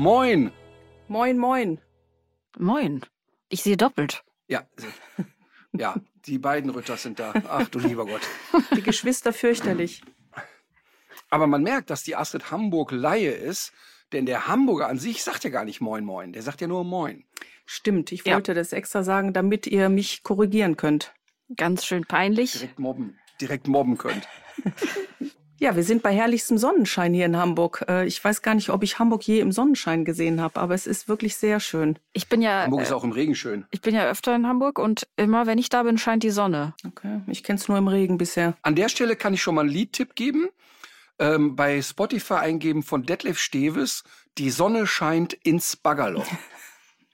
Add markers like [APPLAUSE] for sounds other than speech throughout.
Moin. Moin, moin. Moin. Ich sehe doppelt. Ja, ja, die beiden Rütters sind da. Ach du lieber Gott. Die Geschwister fürchterlich. Aber man merkt, dass die Astrid Hamburg Laie ist, denn der Hamburger an sich sagt ja gar nicht Moin Moin. Der sagt ja nur Moin. Stimmt, ich Ja. wollte das extra sagen, damit ihr mich korrigieren könnt. Ganz schön peinlich. Direkt mobben, direkt mobben könnt. Ja, wir sind bei herrlichstem Sonnenschein hier in Hamburg. Äh, Ich weiß gar nicht, ob ich Hamburg je im Sonnenschein gesehen habe, aber es ist wirklich sehr schön. Ich bin ja, Hamburg ist äh, auch im Regen schön. ich bin ja öfter in Hamburg und immer, wenn ich da bin, scheint die Sonne. Okay, ich kenne es nur im Regen bisher. An der Stelle kann ich schon mal einen Liedtipp geben. Ähm, bei Spotify eingeben von Detlef Steves, die Sonne scheint ins Baggerloch. [LAUGHS]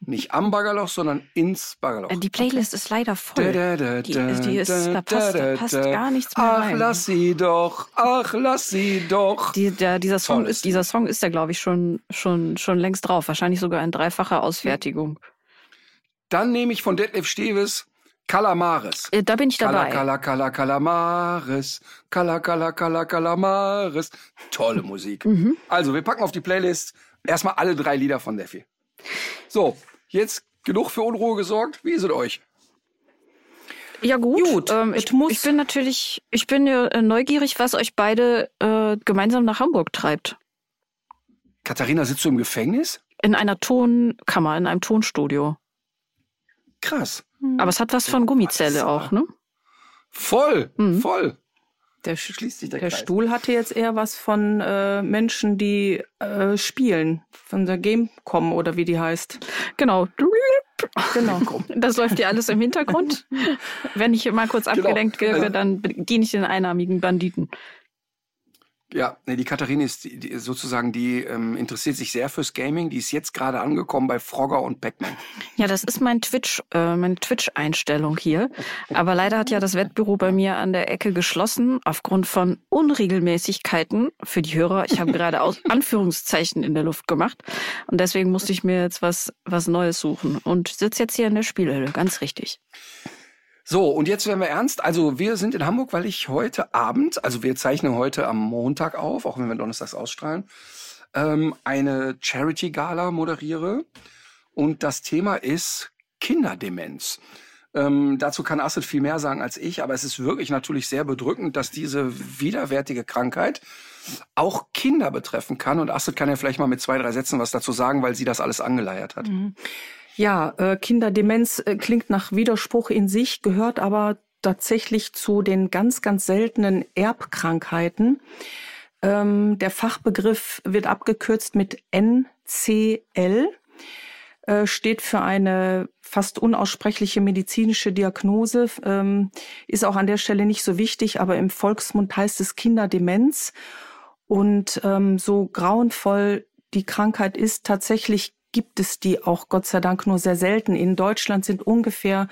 Nicht am Baggerloch, sondern ins Baggerloch. Äh, Die Playlist ist leider voll. Da, da, Die, da, die ist, da, da passt, da, passt gar nichts mehr Ach, rein. lass sie doch. Ach, lass sie doch. Die, der, dieser Song ist, dieser Song ist ja, glaube ich, schon, schon, schon längst drauf. Wahrscheinlich sogar in dreifacher Ausfertigung. Dann nehme ich von Detlef Steves Calamares. Äh, Da bin ich dabei. kala, kala, Calamares. Kala, kala, kala, Calamares. Tolle Musik. Mhm. Also, wir packen auf die Playlist erstmal alle drei Lieder von Defi. So, jetzt genug für Unruhe gesorgt. Wie ist es euch? Ja gut. Gut, ähm, ich, muss- ich bin natürlich, ich bin ja äh, neugierig, was euch beide äh, gemeinsam nach Hamburg treibt. Katharina, sitzt du im Gefängnis? In einer Tonkammer, in einem Tonstudio. Krass. Aber es hat was von Gummizelle auch, ne? Voll, Mhm. voll. Der, Schließt sich der der Kreis. Stuhl hatte jetzt eher was von äh, Menschen, die äh, spielen. Von der Gamecom oder wie die heißt. Genau. Genau. [LAUGHS] Das läuft ja alles im Hintergrund. Wenn ich mal kurz Genau. abgelenkt werde, Also- dann diene ich den einarmigen Banditen. Ja, nee, die Katharina ist die, die, sozusagen, die ähm, interessiert sich sehr fürs Gaming. Die ist jetzt gerade angekommen bei Frogger und Pac-Man. Ja, das ist mein Twitch, äh, meine Twitch-Einstellung hier. Aber leider hat ja das Wettbüro bei mir an der Ecke geschlossen aufgrund von Unregelmäßigkeiten für die Hörer. Ich habe gerade Aus [LAUGHS] Anführungszeichen in der Luft gemacht und deswegen musste ich mir jetzt was was Neues suchen und sitze jetzt hier in der Spielhölle. Ganz richtig. So, und jetzt werden wir ernst. Also wir sind in Hamburg, weil ich heute Abend, also wir zeichnen heute am Montag auf, auch wenn wir donnerstags ausstrahlen, ähm, eine Charity-Gala moderiere. Und das Thema ist Kinderdemenz. Ähm, dazu kann Astrid viel mehr sagen als ich, aber es ist wirklich natürlich sehr bedrückend, dass diese widerwärtige Krankheit auch Kinder betreffen kann. Und Astrid kann ja vielleicht mal mit zwei, drei Sätzen was dazu sagen, weil sie das alles angeleiert hat. Ja, äh, Kinderdemenz äh, klingt nach Widerspruch in sich, gehört aber tatsächlich zu den ganz, ganz seltenen Erbkrankheiten. Ähm, der Fachbegriff wird abgekürzt mit NCL, äh, steht für eine fast unaussprechliche medizinische Diagnose, ähm, ist auch an der Stelle nicht so wichtig, aber im Volksmund heißt es Kinderdemenz. Und ähm, so grauenvoll die Krankheit ist, tatsächlich gibt es die auch Gott sei Dank nur sehr selten. In Deutschland sind ungefähr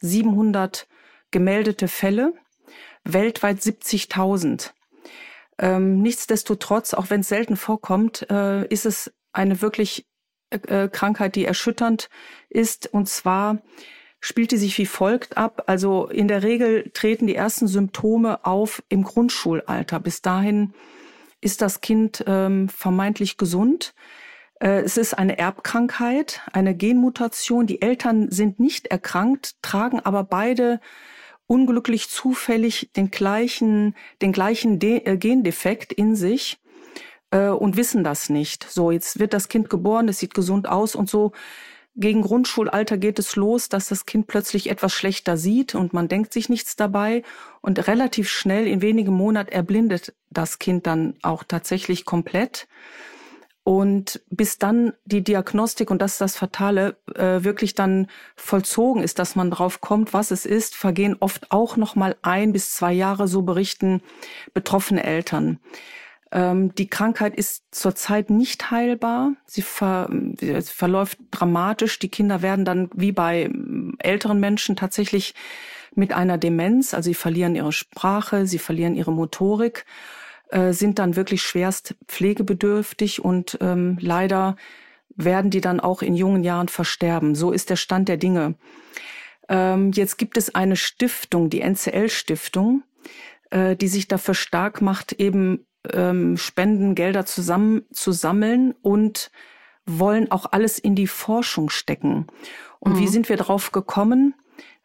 700 gemeldete Fälle, weltweit 70.000. Ähm, nichtsdestotrotz, auch wenn es selten vorkommt, äh, ist es eine wirklich äh, Krankheit, die erschütternd ist. Und zwar spielt die sich wie folgt ab. Also in der Regel treten die ersten Symptome auf im Grundschulalter. Bis dahin ist das Kind ähm, vermeintlich gesund. Äh, Es ist eine Erbkrankheit, eine Genmutation. Die Eltern sind nicht erkrankt, tragen aber beide unglücklich zufällig den gleichen, den gleichen De äh, Gendefekt in sich äh, und wissen das nicht. So, jetzt wird das Kind geboren, es sieht gesund aus und so. Gegen Grundschulalter geht es los, dass das Kind plötzlich etwas schlechter sieht und man denkt sich nichts dabei. Und relativ schnell, in wenigen Monaten, erblindet das Kind dann auch tatsächlich komplett. Und bis dann die Diagnostik, und das ist das Fatale, äh, wirklich dann vollzogen ist, dass man drauf kommt, was es ist, vergehen oft auch noch mal ein bis zwei Jahre, so berichten betroffene Eltern. Ähm, die Krankheit ist zurzeit nicht heilbar. Sie, ver, sie verläuft dramatisch. Die Kinder werden dann wie bei ähm, älteren Menschen tatsächlich mit einer Demenz, also sie verlieren ihre Sprache, sie verlieren ihre Motorik äh, sind dann wirklich schwerst pflegebedürftig und ähm, leider werden die dann auch in jungen Jahren versterben. So ist der Stand der Dinge. Ähm, jetzt gibt es eine Stiftung, die NCL-Stiftung, äh, die sich dafür stark macht, eben ähm, Spendengelder zusammen zu sammeln und wollen auch alles in die Forschung stecken. Und mhm. wie sind wir drauf gekommen?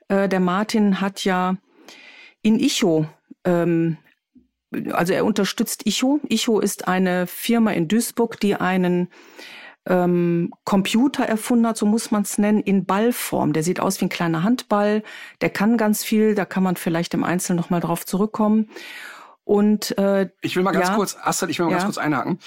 Äh, der Martin hat ja in Icho ähm, also er unterstützt Icho. Icho ist eine Firma in Duisburg, die einen ähm, Computer erfunden hat, so muss man es nennen, in Ballform. Der sieht aus wie ein kleiner Handball, der kann ganz viel, da kann man vielleicht im Einzelnen nochmal drauf zurückkommen. Und äh, ich will mal ganz ja, kurz, Astrid, ich will mal ja. ganz kurz einhaken.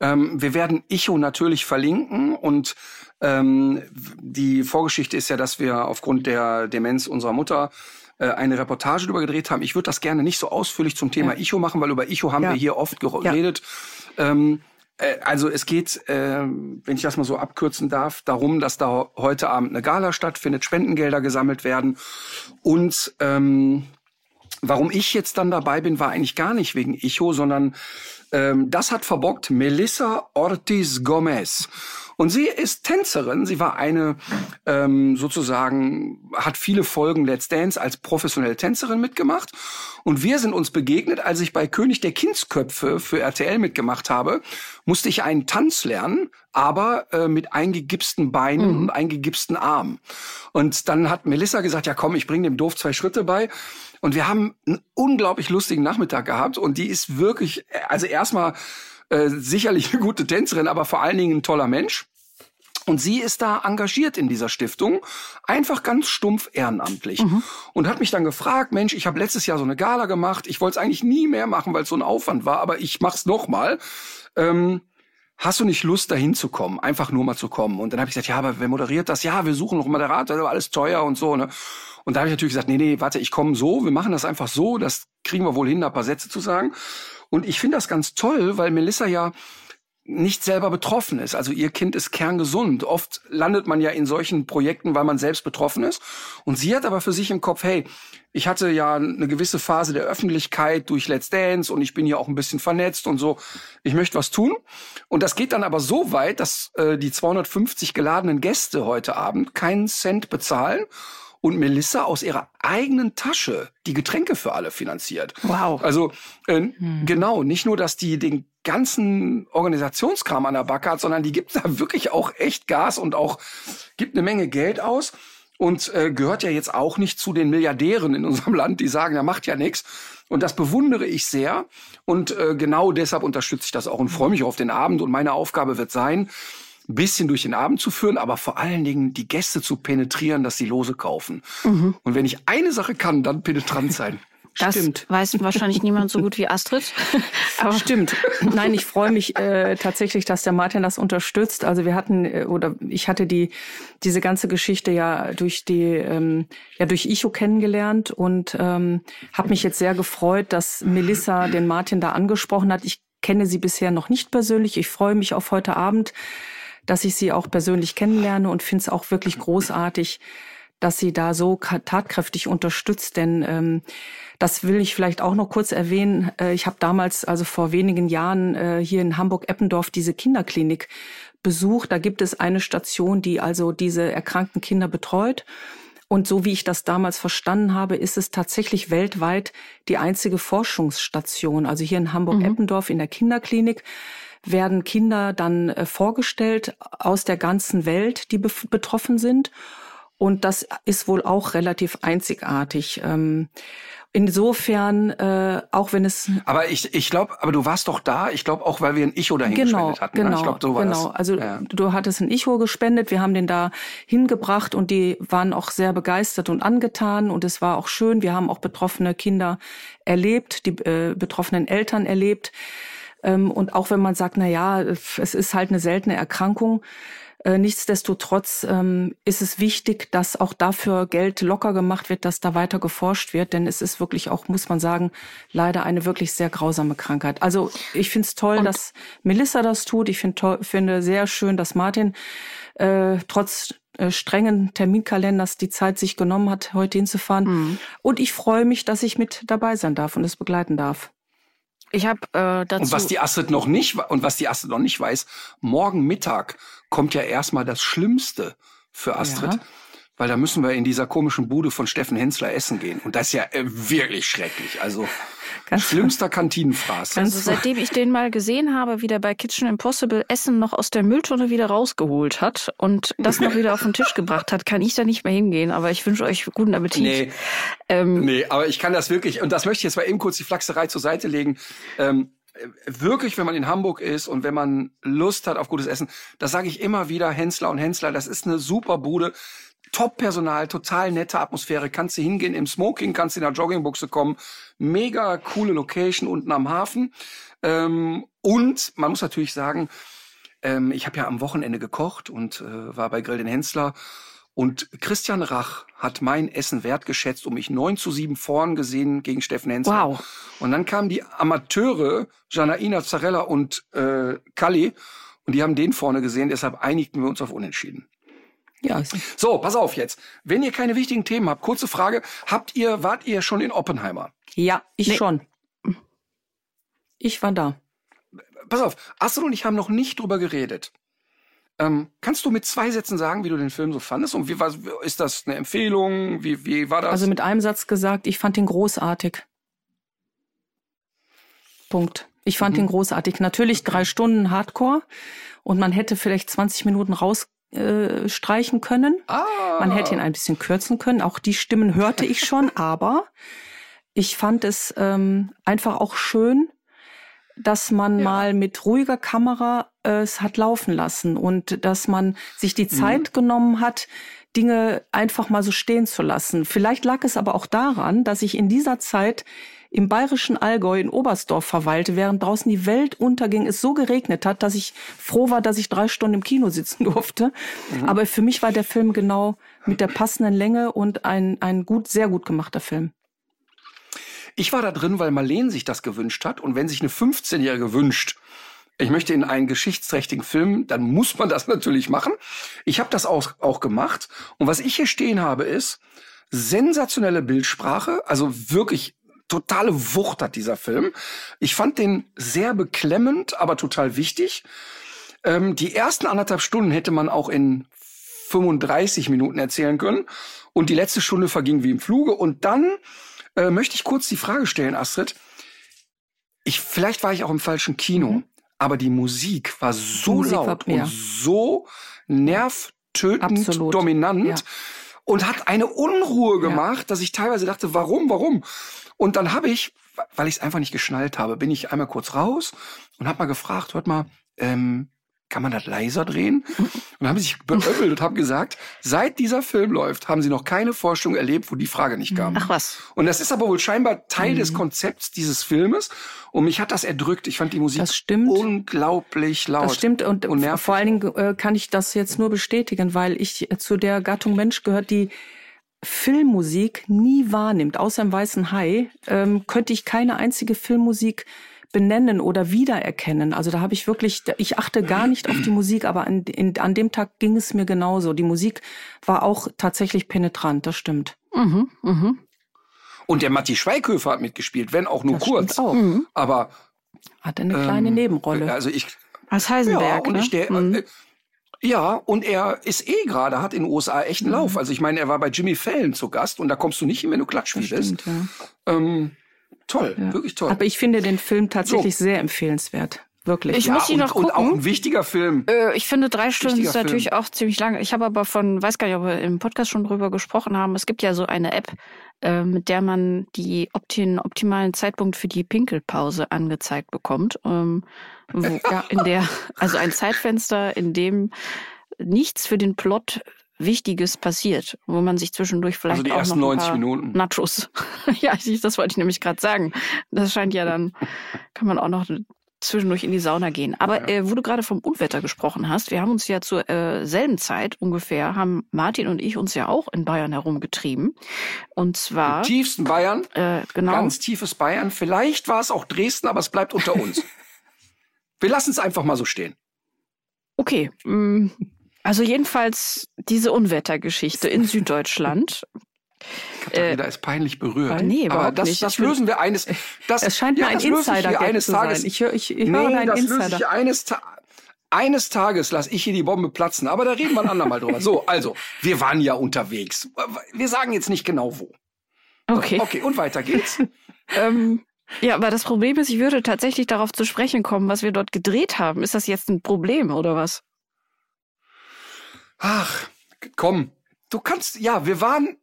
Ähm, wir werden Icho natürlich verlinken und ähm, die Vorgeschichte ist ja, dass wir aufgrund der Demenz unserer Mutter äh, eine Reportage darüber gedreht haben. Ich würde das gerne nicht so ausführlich zum Thema ja. Icho machen, weil über Icho haben ja. wir hier oft geredet. Ja. Ähm, äh, also es geht, äh, wenn ich das mal so abkürzen darf, darum, dass da heute Abend eine Gala stattfindet, Spendengelder gesammelt werden und ähm, Warum ich jetzt dann dabei bin, war eigentlich gar nicht wegen Icho, sondern ähm, das hat verbockt Melissa Ortiz Gomez. Und sie ist Tänzerin. Sie war eine ähm, sozusagen, hat viele Folgen Let's Dance als professionelle Tänzerin mitgemacht. Und wir sind uns begegnet, als ich bei König der Kindsköpfe für RTL mitgemacht habe, musste ich einen Tanz lernen, aber äh, mit eingegipsten Beinen mhm. und eingegipsten Armen. Und dann hat Melissa gesagt, ja komm, ich bringe dem Doof zwei Schritte bei. Und wir haben einen unglaublich lustigen Nachmittag gehabt. Und die ist wirklich, also erstmal äh, sicherlich [LAUGHS] eine gute Tänzerin, aber vor allen Dingen ein toller Mensch. Und sie ist da engagiert in dieser Stiftung, einfach ganz stumpf ehrenamtlich. Mhm. Und hat mich dann gefragt, Mensch, ich habe letztes Jahr so eine Gala gemacht, ich wollte es eigentlich nie mehr machen, weil es so ein Aufwand war, aber ich mach's nochmal. Ähm, hast du nicht Lust, dahin zu kommen? Einfach nur mal zu kommen. Und dann habe ich gesagt, ja, aber wer moderiert das? Ja, wir suchen noch Moderator, aber alles teuer und so. Ne? Und da habe ich natürlich gesagt, nee, nee, warte, ich komme so, wir machen das einfach so, das kriegen wir wohl hin, da ein paar Sätze zu sagen. Und ich finde das ganz toll, weil Melissa ja nicht selber betroffen ist. Also ihr Kind ist kerngesund. Oft landet man ja in solchen Projekten, weil man selbst betroffen ist. Und sie hat aber für sich im Kopf, hey, ich hatte ja eine gewisse Phase der Öffentlichkeit durch Let's Dance und ich bin ja auch ein bisschen vernetzt und so. Ich möchte was tun. Und das geht dann aber so weit, dass äh, die 250 geladenen Gäste heute Abend keinen Cent bezahlen und Melissa aus ihrer eigenen Tasche die Getränke für alle finanziert. Wow. Also äh, hm. genau, nicht nur, dass die den ganzen Organisationskram an der Backe hat, sondern die gibt da wirklich auch echt Gas und auch gibt eine Menge Geld aus und äh, gehört ja jetzt auch nicht zu den Milliardären in unserem [LAUGHS] Land, die sagen, er macht ja nichts. Und das bewundere ich sehr. Und äh, genau deshalb unterstütze ich das auch und freue mich auf den Abend. Und meine Aufgabe wird sein, ein bisschen durch den Abend zu führen, aber vor allen Dingen die Gäste zu penetrieren, dass sie Lose kaufen. Mhm. Und wenn ich eine Sache kann, dann penetrant sein. [LAUGHS] Das Stimmt. weiß wahrscheinlich niemand so gut wie Astrid. [LAUGHS] Aber Stimmt. [LAUGHS] Nein, ich freue mich äh, tatsächlich, dass der Martin das unterstützt. Also wir hatten äh, oder ich hatte die diese ganze Geschichte ja durch die ähm, ja durch Icho kennengelernt und ähm, habe mich jetzt sehr gefreut, dass Melissa den Martin da angesprochen hat. Ich kenne sie bisher noch nicht persönlich. Ich freue mich auf heute Abend dass ich sie auch persönlich kennenlerne und finde es auch wirklich großartig, dass sie da so tatkräftig unterstützt. Denn ähm, das will ich vielleicht auch noch kurz erwähnen. Äh, ich habe damals, also vor wenigen Jahren, äh, hier in Hamburg-Eppendorf diese Kinderklinik besucht. Da gibt es eine Station, die also diese erkrankten Kinder betreut. Und so wie ich das damals verstanden habe, ist es tatsächlich weltweit die einzige Forschungsstation. Also hier in Hamburg-Eppendorf in der Kinderklinik werden Kinder dann äh, vorgestellt aus der ganzen Welt, die betroffen sind. Und das ist wohl auch relativ einzigartig. Ähm, insofern, äh, auch wenn es. Aber ich, ich glaube, aber du warst doch da. Ich glaube auch, weil wir ein Icho dahin genau, gespendet hatten. Genau, ne? ich glaub, so war genau. Das. Also ja. du hattest ein Icho gespendet. Wir haben den da hingebracht und die waren auch sehr begeistert und angetan und es war auch schön. Wir haben auch betroffene Kinder erlebt, die äh, betroffenen Eltern erlebt. Ähm, und auch wenn man sagt, na ja, es ist halt eine seltene Erkrankung, äh, nichtsdestotrotz ähm, ist es wichtig, dass auch dafür Geld locker gemacht wird, dass da weiter geforscht wird, denn es ist wirklich auch, muss man sagen, leider eine wirklich sehr grausame Krankheit. Also ich finde es toll, Und dass Melissa das tut. Ich find finde sehr schön, dass Martin äh, trotz äh, strengen Terminkalenders die Zeit sich genommen hat, heute hinzufahren. Mhm. Und ich freue mich, dass ich mit dabei sein darf und es begleiten darf. Ich habe äh, dazu und was die Astrid noch nicht und was die Astrid noch nicht weiß, morgen Mittag kommt ja erstmal das Schlimmste für Astrid. Ja. Weil da müssen wir in dieser komischen Bude von Steffen Hensler essen gehen. Und das ist ja äh, wirklich schrecklich. Also Ganz schlimmster Kantinenfraß. Also seitdem ich den mal gesehen habe, wie der bei Kitchen Impossible Essen noch aus der Mülltonne wieder rausgeholt hat und das noch wieder auf den Tisch gebracht hat, kann ich da nicht mehr hingehen. Aber ich wünsche euch guten Appetit. Nee, ähm, nee aber ich kann das wirklich, und das möchte ich jetzt mal eben kurz die Flachserei zur Seite legen. Ähm, wirklich, wenn man in Hamburg ist und wenn man Lust hat auf gutes Essen, das sage ich immer wieder, Hensler und Hensler, das ist eine super Bude. Top-Personal, total nette Atmosphäre. Kannst du hingehen im Smoking, kannst du in der Joggingbuchse kommen. Mega coole Location unten am Hafen. Ähm, und man muss natürlich sagen, ähm, ich habe ja am Wochenende gekocht und äh, war bei Grill den Hensler und Christian Rach hat mein Essen wertgeschätzt und mich 9 zu 7 vorn gesehen gegen Steffen Hensler. Wow. Und dann kamen die Amateure, Janaina Zarella und äh, Kalli, und die haben den vorne gesehen, deshalb einigten wir uns auf Unentschieden. Ja. So, pass auf jetzt. Wenn ihr keine wichtigen Themen habt, kurze Frage. Habt ihr, wart ihr schon in Oppenheimer? Ja, ich nee. schon. Ich war da. Pass auf, Astrid und ich haben noch nicht drüber geredet. Ähm, kannst du mit zwei Sätzen sagen, wie du den Film so fandest? Und wie war, ist das eine Empfehlung? Wie, wie war das? Also mit einem Satz gesagt, ich fand ihn großartig. Punkt. Ich fand mhm. ihn großartig. Natürlich drei Stunden Hardcore und man hätte vielleicht 20 Minuten rausstreichen äh, können. Ah. Man hätte ihn ein bisschen kürzen können. Auch die Stimmen hörte ich schon, [LAUGHS] aber ich fand es ähm, einfach auch schön, dass man ja. mal mit ruhiger Kamera äh, es hat laufen lassen und dass man sich die Zeit mhm. genommen hat, Dinge einfach mal so stehen zu lassen. Vielleicht lag es aber auch daran, dass ich in dieser Zeit im bayerischen Allgäu in Oberstdorf verweilte, während draußen die Welt unterging, es so geregnet hat, dass ich froh war, dass ich drei Stunden im Kino sitzen [LAUGHS] durfte. Mhm. Aber für mich war der Film genau mit der passenden Länge und ein, ein gut, sehr gut gemachter Film. Ich war da drin, weil Marlene sich das gewünscht hat. Und wenn sich eine 15-Jährige wünscht, ich möchte in einen geschichtsträchtigen Film, dann muss man das [LAUGHS] natürlich machen. Ich habe das auch, auch gemacht. Und was ich hier stehen habe, ist sensationelle Bildsprache, also wirklich totale Wucht hat dieser Film. Ich fand den sehr beklemmend, aber total wichtig. Ähm, die ersten anderthalb Stunden hätte man auch in 35 Minuten erzählen können. Und die letzte Stunde verging wie im Fluge. Und dann äh, möchte ich kurz die Frage stellen, Astrid. Ich, vielleicht war ich auch im falschen Kino, mhm. aber die Musik war so Musik laut war, und so nervtötend Absolut. dominant ja. Und hat eine Unruhe gemacht, ja. dass ich teilweise dachte, warum, warum? Und dann habe ich, weil ich es einfach nicht geschnallt habe, bin ich einmal kurz raus und habe mal gefragt, hört mal, ähm, kann man das leiser drehen? Und haben sich beöffelt und haben gesagt, seit dieser Film läuft, haben sie noch keine Forschung erlebt, wo die Frage nicht kam. Ach was. Und das ist aber wohl scheinbar Teil mhm. des Konzepts dieses Filmes. Und mich hat das erdrückt. Ich fand die Musik unglaublich laut. Das stimmt. Und, und vor allen Dingen äh, kann ich das jetzt nur bestätigen, weil ich zu der Gattung Mensch gehört, die Filmmusik nie wahrnimmt, außer im Weißen Hai, ähm, könnte ich keine einzige Filmmusik benennen oder wiedererkennen. Also da habe ich wirklich, ich achte gar nicht auf die Musik, aber an, in, an dem Tag ging es mir genauso. Die Musik war auch tatsächlich penetrant, das stimmt. Mhm, mhm. Und der Matti Schweighöfer hat mitgespielt, wenn auch nur das kurz. Auch. Mhm. Aber hat eine kleine ähm, Nebenrolle. Also ich als Heisenberg. Ja, und ne? ich der, mhm. äh, ja, und er ist eh gerade, hat in den USA echt einen mhm. Lauf. Also ich meine, er war bei Jimmy Fallon zu Gast und da kommst du nicht hin, wenn du Klatsch spielst. Ja. Ähm, Toll, ja. wirklich toll. Aber ich finde den Film tatsächlich so. sehr empfehlenswert. Wirklich. Ich ja, muss ihn noch gucken. Und auch ein wichtiger Film. Äh, ich finde, drei Stunden ist natürlich Film. auch ziemlich lang. Ich habe aber von, weiß gar nicht, ob wir im Podcast schon drüber gesprochen haben. Es gibt ja so eine App, äh, mit der man die den optimalen Zeitpunkt für die Pinkelpause angezeigt bekommt. Ähm, wo, [LAUGHS] ja, in der, also ein Zeitfenster, in dem nichts für den Plot Wichtiges passiert, wo man sich zwischendurch vielleicht also die auch ersten noch ein 90 Minuten. Nachos. [LAUGHS] ja, das wollte ich nämlich gerade sagen. Das scheint ja dann, kann man auch noch zwischendurch in die Sauna gehen. Aber äh, wo du gerade vom Unwetter gesprochen hast, wir haben uns ja zur äh, selben Zeit ungefähr, haben Martin und ich uns ja auch in Bayern herumgetrieben. Und zwar. Im tiefsten Bayern. Äh, genau. Ganz tiefes Bayern. Vielleicht war es auch Dresden, aber es bleibt unter uns. [LAUGHS] wir lassen es einfach mal so stehen. Okay. mm, Also jedenfalls diese Unwettergeschichte in Süddeutschland. Katharina ist peinlich berührt. Äh, nee, aber das, nicht. das lösen wir eines. Das, Es scheint ja, mir ein löse Insider eines zu Tages. sein. Ich, höre, ich, ich nee, höre einen das löse Insider. ich eines, Ta eines Tages lasse ich hier die Bombe platzen. Aber da reden wir ein andermal drüber. So, also, wir waren ja unterwegs. Wir sagen jetzt nicht genau wo. Okay. Okay, und weiter geht's. [LAUGHS] Ähm, ja, aber das Problem ist, ich würde tatsächlich darauf zu sprechen kommen, was wir dort gedreht haben. Ist das jetzt ein Problem oder was? Ach, komm. Du kannst, ja, wir waren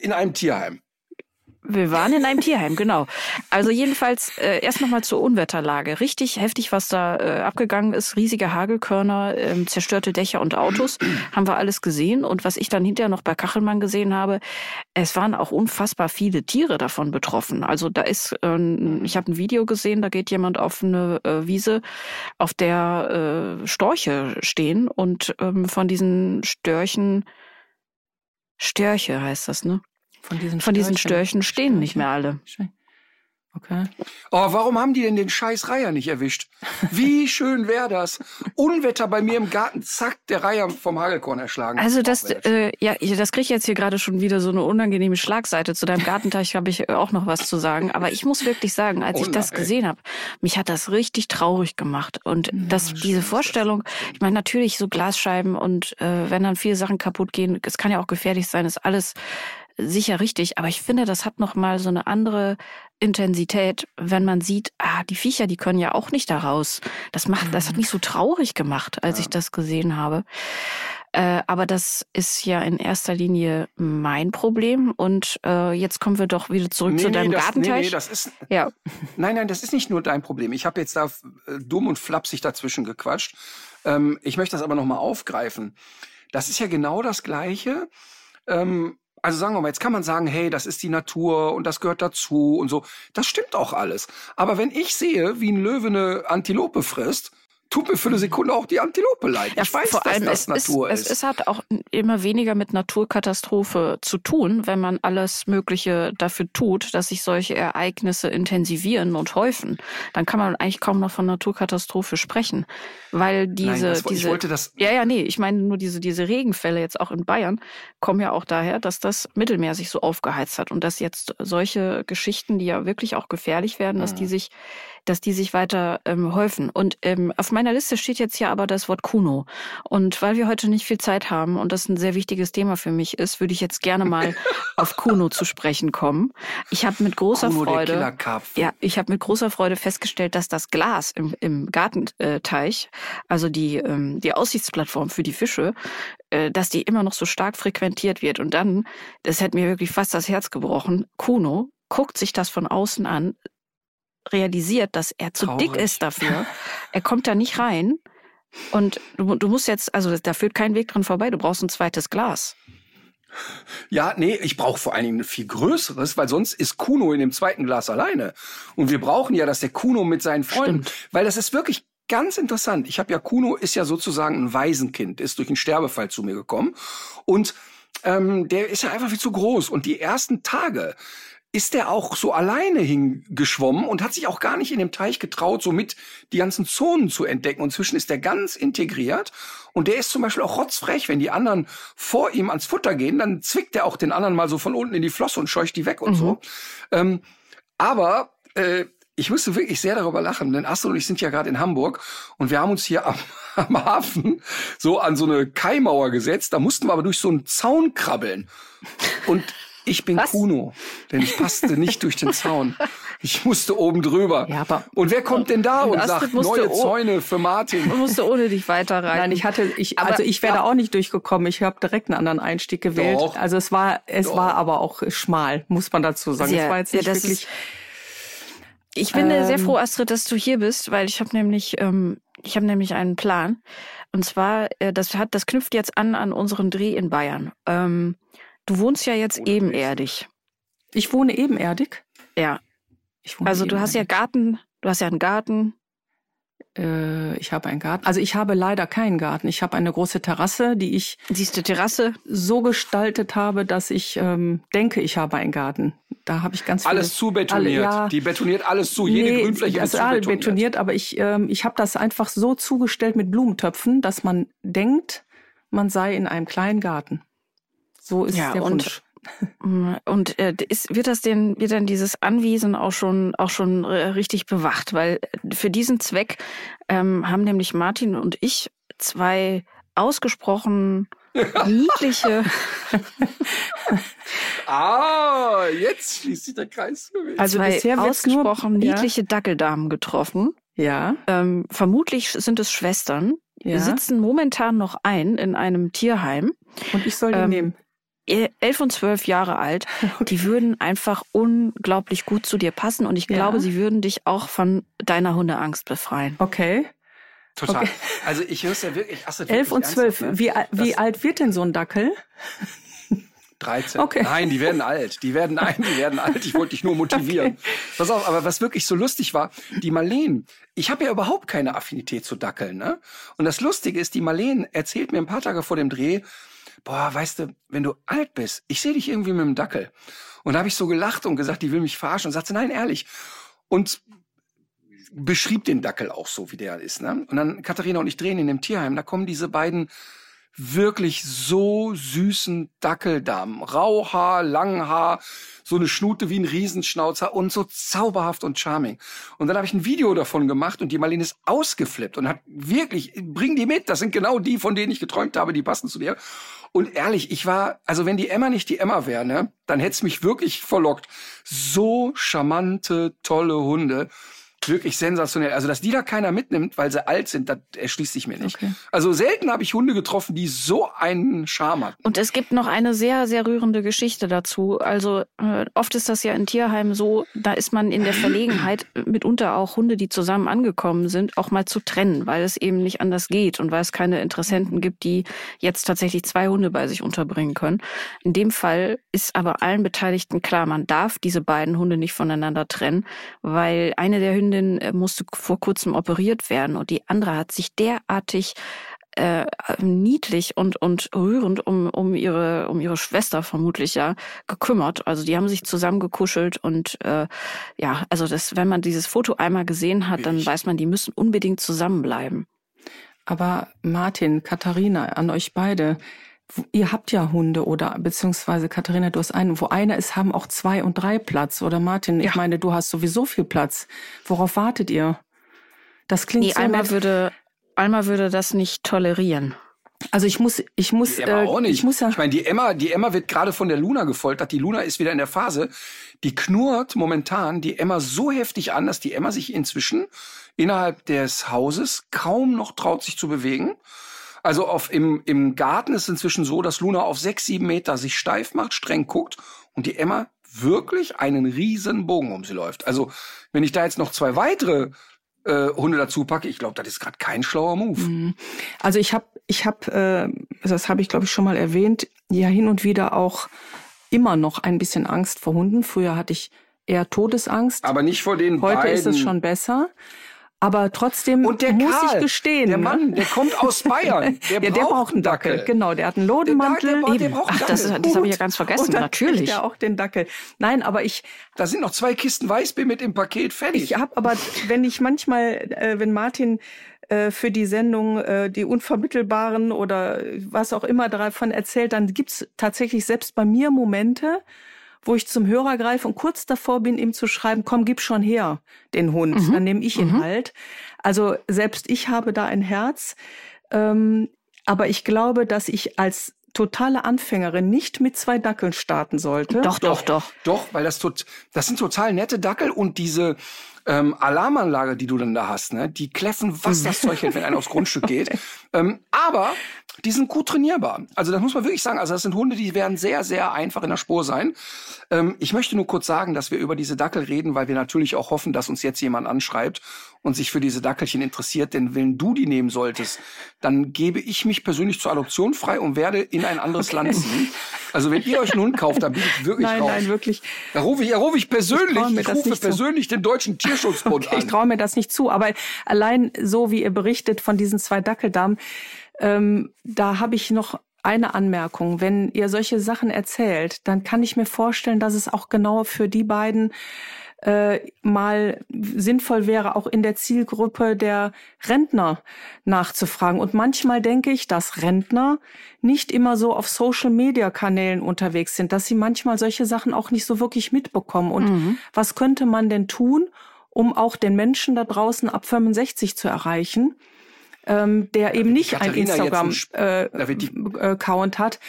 in einem Tierheim. Wir waren in einem Tierheim, genau. Also jedenfalls äh, erst nochmal zur Unwetterlage. Richtig heftig, was da äh, abgegangen ist. Riesige Hagelkörner, ähm, zerstörte Dächer und Autos. haben wir alles gesehen. Und was ich dann hinterher noch bei Kachelmann gesehen habe, es waren auch unfassbar viele Tiere davon betroffen. Also da ist, ähm, ich habe ein Video gesehen, da geht jemand auf eine äh, Wiese, auf der äh, Storche stehen und ähm, von diesen Störchen, Störche heißt das, ne? Von diesen, Von diesen Störchen stehen nicht mehr alle. Okay. Oh, warum haben die denn den scheiß Reiher nicht erwischt? Wie [LAUGHS] schön wäre das? Unwetter bei mir im Garten, zack, der Reiher vom Hagelkorn erschlagen. Also das, äh, ja, das kriege ich jetzt hier gerade schon wieder so eine unangenehme Schlagseite. Zu deinem Gartenteich habe ich äh, auch noch was zu sagen. Aber ich muss wirklich sagen, als Oh ich das nein. gesehen habe, mich hat das richtig traurig gemacht. Und das, diese Vorstellung, ich meine natürlich so Glasscheiben und äh, wenn dann viele Sachen kaputt gehen, es kann ja auch gefährlich sein, ist alles sicher richtig. Aber ich finde, das hat noch mal so eine andere Intensität, wenn man sieht, ah, die Viecher, die können ja auch nicht da raus. Das macht, das hat mich so traurig gemacht, als ich das gesehen habe. Äh, aber das ist ja in erster Linie mein Problem. Und äh, jetzt kommen wir doch wieder zurück Nee, zu nee, deinem das, nee, Gartenteich. nee, das ist, ja, nein, nein, das ist nicht nur dein Problem. Ich habe jetzt da äh, dumm und flapsig dazwischen gequatscht. Ähm, ich möchte das aber nochmal aufgreifen. Das ist ja genau das Gleiche. Ähm, also sagen wir mal, jetzt kann man sagen, hey, das ist die Natur und das gehört dazu und so. Das stimmt auch alles. Aber wenn ich sehe, wie ein Löwe eine Antilope frisst, tut mir für eine Sekunde auch die Antilope leid. Ja, ich weiß, vor dass allem das es Natur ist, ist. Es, es hat auch immer weniger mit Naturkatastrophe zu tun, wenn man alles Mögliche dafür tut, dass sich solche Ereignisse intensivieren und häufen. Dann kann man eigentlich kaum noch von Naturkatastrophe sprechen, weil diese Nein, das, diese ich wollte das. ja, ja, nee, ich meine nur diese, diese Regenfälle jetzt auch in Bayern kommen ja auch daher, dass das Mittelmeer sich so aufgeheizt hat und dass jetzt solche Geschichten, die ja wirklich auch gefährlich werden, dass die sich, dass die sich weiter ähm, häufen. Und ähm, auf meiner Liste steht jetzt hier aber das Wort Kuno. Und weil wir heute nicht viel Zeit haben und das ein sehr wichtiges Thema für mich ist, würde ich jetzt gerne mal [LAUGHS] auf Kuno zu sprechen kommen. Ich habe mit großer Kuno, Freude. Ja, ich habe mit großer Freude festgestellt, dass das Glas im, im Gartenteich, also die, ähm, die Aussichtsplattform für die Fische, äh, dass die immer noch so stark frequentiert wird. Und dann, das hätte mir wirklich fast das Herz gebrochen, Kuno guckt sich das von außen an, realisiert, dass er zu dick Traurig. ist dafür. [LAUGHS] Er kommt da nicht rein. Und du, du musst jetzt, also da führt kein Weg dran vorbei, du brauchst ein zweites Glas. Ja, nee, ich brauche vor allen Dingen ein viel größeres, weil sonst ist Kuno in dem zweiten Glas alleine. Und wir brauchen ja, dass der Kuno mit seinen Freunden, weil das ist wirklich ganz interessant. Ich habe ja, Kuno ist ja sozusagen ein Waisenkind, ist durch einen Sterbefall zu mir gekommen. Und ähm, der ist ja einfach viel zu groß. Und die ersten Tage ist der auch so alleine hingeschwommen und hat sich auch gar nicht in dem Teich getraut, so mit die ganzen Zonen zu entdecken. Und inzwischen ist der ganz integriert. Und der ist zum Beispiel auch rotzfrech, wenn die anderen vor ihm ans Futter gehen, dann zwickt er auch den anderen mal so von unten in die Flosse und scheucht die weg und so. Ähm, aber äh, ich musste wirklich sehr darüber lachen, denn Astrid und ich sind ja gerade in Hamburg und wir haben uns hier am, [LAUGHS] am Hafen so an so eine Kaimauer gesetzt. Da mussten wir aber durch so einen Zaun krabbeln. Und ich bin Was? Kuno, denn ich passte nicht durch den Zaun. Ich musste oben drüber. Ja, aber- und wer kommt denn da Und und, sagt neue Zäune für Martin? Man musste ohne dich weiter rein. Nein, ich hatte, ich, Aber- also ich wäre da auch nicht durchgekommen. Ich habe direkt einen anderen Einstieg gewählt. Doch. Also es war, es Doch. war aber auch schmal, muss man dazu sagen. Sehr- es war jetzt ja, nicht das wirklich. ist- Ich bin äh, sehr Ähm. froh, Astrid, dass du hier bist, weil ich habe nämlich, ähm, ich habe nämlich einen Plan. Und zwar, äh, das hat, das knüpft jetzt an an unseren Dreh in Bayern. Ähm, du wohnst ja jetzt ebenerdig. Ich wohne ebenerdig. Ja. Ich wohne Also du hast ja ebenerdig. Garten, Du hast ja einen Garten. Äh, ich habe einen Garten. Also ich habe leider keinen Garten. Ich habe eine große Terrasse, die ich Siehst du Terrasse? so gestaltet habe, dass ich ähm, denke, ich habe einen Garten. Da habe ich ganz viele, Alles zu betoniert. Alle, ja. Die betoniert alles zu. Jede Nee, Grünfläche das ist ist zu alles betoniert. betoniert, aber ich, ähm, ich habe das einfach so zugestellt mit Blumentöpfen, dass man denkt, man sei in einem kleinen Garten. So ist Ja, der und- Wunsch. [LAUGHS] Mm, Und äh, ist, wird das denn, wird denn dieses Anwesen auch schon, auch schon äh, richtig bewacht? Weil äh, für diesen Zweck ähm, haben nämlich Martin und ich zwei ausgesprochen [LAUGHS] niedliche, [LAUGHS] Ah, jetzt schließt sich der Kreis. Also zwei bisher wird's nur- ausgesprochen ja. niedliche Dackeldamen getroffen. Ja, Ähm, vermutlich sind es Schwestern. ja. sitzen momentan noch ein in einem Tierheim. und ich soll den ähm, nehmen. Eh, elf und zwölf Jahre alt. [LAUGHS] Die würden einfach unglaublich gut zu dir passen und ich Ja. glaube, sie würden dich auch von deiner Hundeangst befreien. Okay. Total. okay. [LAUGHS] Also ich höre es ja wirklich. Elf wirklich und zwölf. ne? Wie, wie Das- alt wird denn so ein Dackel? [LAUGHS] 13. Okay. Nein, die werden alt. Die werden nein, die werden alt. Ich wollte dich nur motivieren. Pass auf, aber was wirklich so lustig war, die Marleen, ich habe ja überhaupt keine Affinität zu Dackeln, ne? Und das Lustige ist, die Marleen erzählt mir ein paar Tage vor dem Dreh, boah, weißt du, wenn du alt bist, ich sehe dich irgendwie mit dem Dackel. Und da habe ich so gelacht und gesagt, die will mich verarschen und sagte, nein, ehrlich. Und beschrieb den Dackel auch so, wie der ist. Ne? Und dann Katharina und ich drehen in dem Tierheim, da kommen diese beiden wirklich so süßen Dackeldamen. Rauhaar, Langhaar, so eine Schnute wie ein Riesenschnauzer und so zauberhaft und charming. Und dann habe ich ein Video davon gemacht und die Marlene ist ausgeflippt und hat wirklich, bring die mit, das sind genau die, von denen ich geträumt habe, die passen zu dir. Und ehrlich, ich war, also wenn die Emma nicht die Emma wäre, ne, dann hätte es mich wirklich verlockt. So charmante, tolle Hunde. Wirklich sensationell. Also, dass die da keiner mitnimmt, weil sie alt sind, das erschließt sich mir nicht. Okay. Also selten habe ich Hunde getroffen, die so einen Charme hatten. Und es gibt noch eine sehr, sehr rührende Geschichte dazu. Also äh, oft ist das ja in Tierheimen so, da ist man in der Verlegenheit, mitunter auch Hunde, die zusammen angekommen sind, auch mal zu trennen, weil es eben nicht anders geht und weil es keine Interessenten gibt, die jetzt tatsächlich zwei Hunde bei sich unterbringen können. In dem Fall ist aber allen Beteiligten klar, man darf diese beiden Hunde nicht voneinander trennen, weil eine der Hündinnen äh, musste vor kurzem operiert werden und die andere hat sich derartig äh, niedlich und und rührend um um ihre um ihre Schwester vermutlich ja gekümmert. Also die haben sich zusammengekuschelt und äh, ja, also das, wenn man dieses Foto einmal gesehen hat, dann weiß man, die müssen unbedingt zusammenbleiben. Aber Martin, Katharina, an euch beide. Ihr habt ja Hunde oder beziehungsweise Katharina, du hast einen. Wo einer ist, haben auch zwei und drei Platz. Oder Martin, ich Ja. meine, du hast sowieso viel Platz. Worauf wartet ihr? Das klingt Nee, so Alma nett. würde Alma würde das nicht tolerieren. Also ich muss, ich muss, Die Emma äh, auch nicht. ich muss ja. ich meine, die Emma, die Emma wird gerade von der Luna gefoltert. Die Luna ist wieder in der Phase. Die knurrt momentan die Emma so heftig an, dass die Emma sich inzwischen innerhalb des Hauses kaum noch traut, sich zu bewegen. Also auf, im, im Garten ist es inzwischen so, dass Luna auf sechs, sieben Meter sich steif macht, streng guckt und die Emma wirklich einen riesen Bogen um sie läuft. Also wenn ich da jetzt noch zwei weitere äh, Hunde dazu packe, ich glaube, das ist gerade kein schlauer Move. Mhm. Also ich habe, ich habe, äh, das habe ich glaube ich schon mal erwähnt, ja hin und wieder auch immer noch ein bisschen Angst vor Hunden. Früher hatte ich eher Todesangst. Aber nicht vor den Heute beiden. ist es schon besser. Aber trotzdem Und der muss Karl, ich gestehen. der ne? Mann, der kommt aus [LAUGHS] Bayern. Der, ja, der braucht einen Dackel. Genau, der hat einen Lodenmantel. Der, der, der Ach, das, Dackel. das habe ich ja ganz vergessen. Und dann Natürlich. er auch den Dackel. Nein, aber ich, Da sind noch zwei Kisten Weißbier mit im Paket fertig. ich habe aber, wenn ich manchmal, äh, wenn Martin äh, für die Sendung äh, die Unvermittelbaren oder was auch immer davon erzählt, dann gibt's tatsächlich selbst bei mir Momente, wo ich zum Hörer greife und kurz davor bin, ihm zu schreiben, komm, gib schon her, den Hund. Dann nehme ich ihn halt. Also selbst ich habe da ein Herz. Ähm, aber ich glaube, dass ich als totale Anfängerin nicht mit zwei Dackeln starten sollte. Doch, doch, doch. Doch, weil das tot, das sind total nette Dackel und diese ähm, Alarmanlage, die du dann da hast, ne, die kläffen, was das Zeug hält, wenn einer aufs Grundstück [LAUGHS] geht. Ähm, aber die sind gut trainierbar. Also das muss man wirklich sagen. Also das sind Hunde, die werden sehr, sehr einfach in der Spur sein. Ähm, ich möchte nur kurz sagen, dass wir über diese Dackel reden, weil wir natürlich auch hoffen, dass uns jetzt jemand anschreibt und sich für diese Dackelchen interessiert. Denn wenn du die nehmen solltest, dann gebe ich mich persönlich zur Adoption frei und werde in ein anderes okay. Land ziehen. Also wenn ihr euch einen Hund kauft, dann bin ich wirklich nein, raus. Nein, wirklich. Da rufe ich, da rufe ich persönlich, ich, ich rufe persönlich zu. den deutschen Tierschutzbund okay, an. Ich traue mir das nicht zu, aber allein so wie ihr berichtet von diesen zwei Dackeldamen, ähm, da habe ich noch eine Anmerkung. Wenn ihr solche Sachen erzählt, dann kann ich mir vorstellen, dass es auch genau für die beiden äh, mal sinnvoll wäre, auch in der Zielgruppe der Rentner nachzufragen. Und manchmal denke ich, dass Rentner nicht immer so auf Social-Media-Kanälen unterwegs sind, dass sie manchmal solche Sachen auch nicht so wirklich mitbekommen. Und mhm. was könnte man denn tun, um auch den Menschen da draußen ab 65 zu erreichen? Ähm, der eben nicht Katharina ein Instagram-Account äh, hat.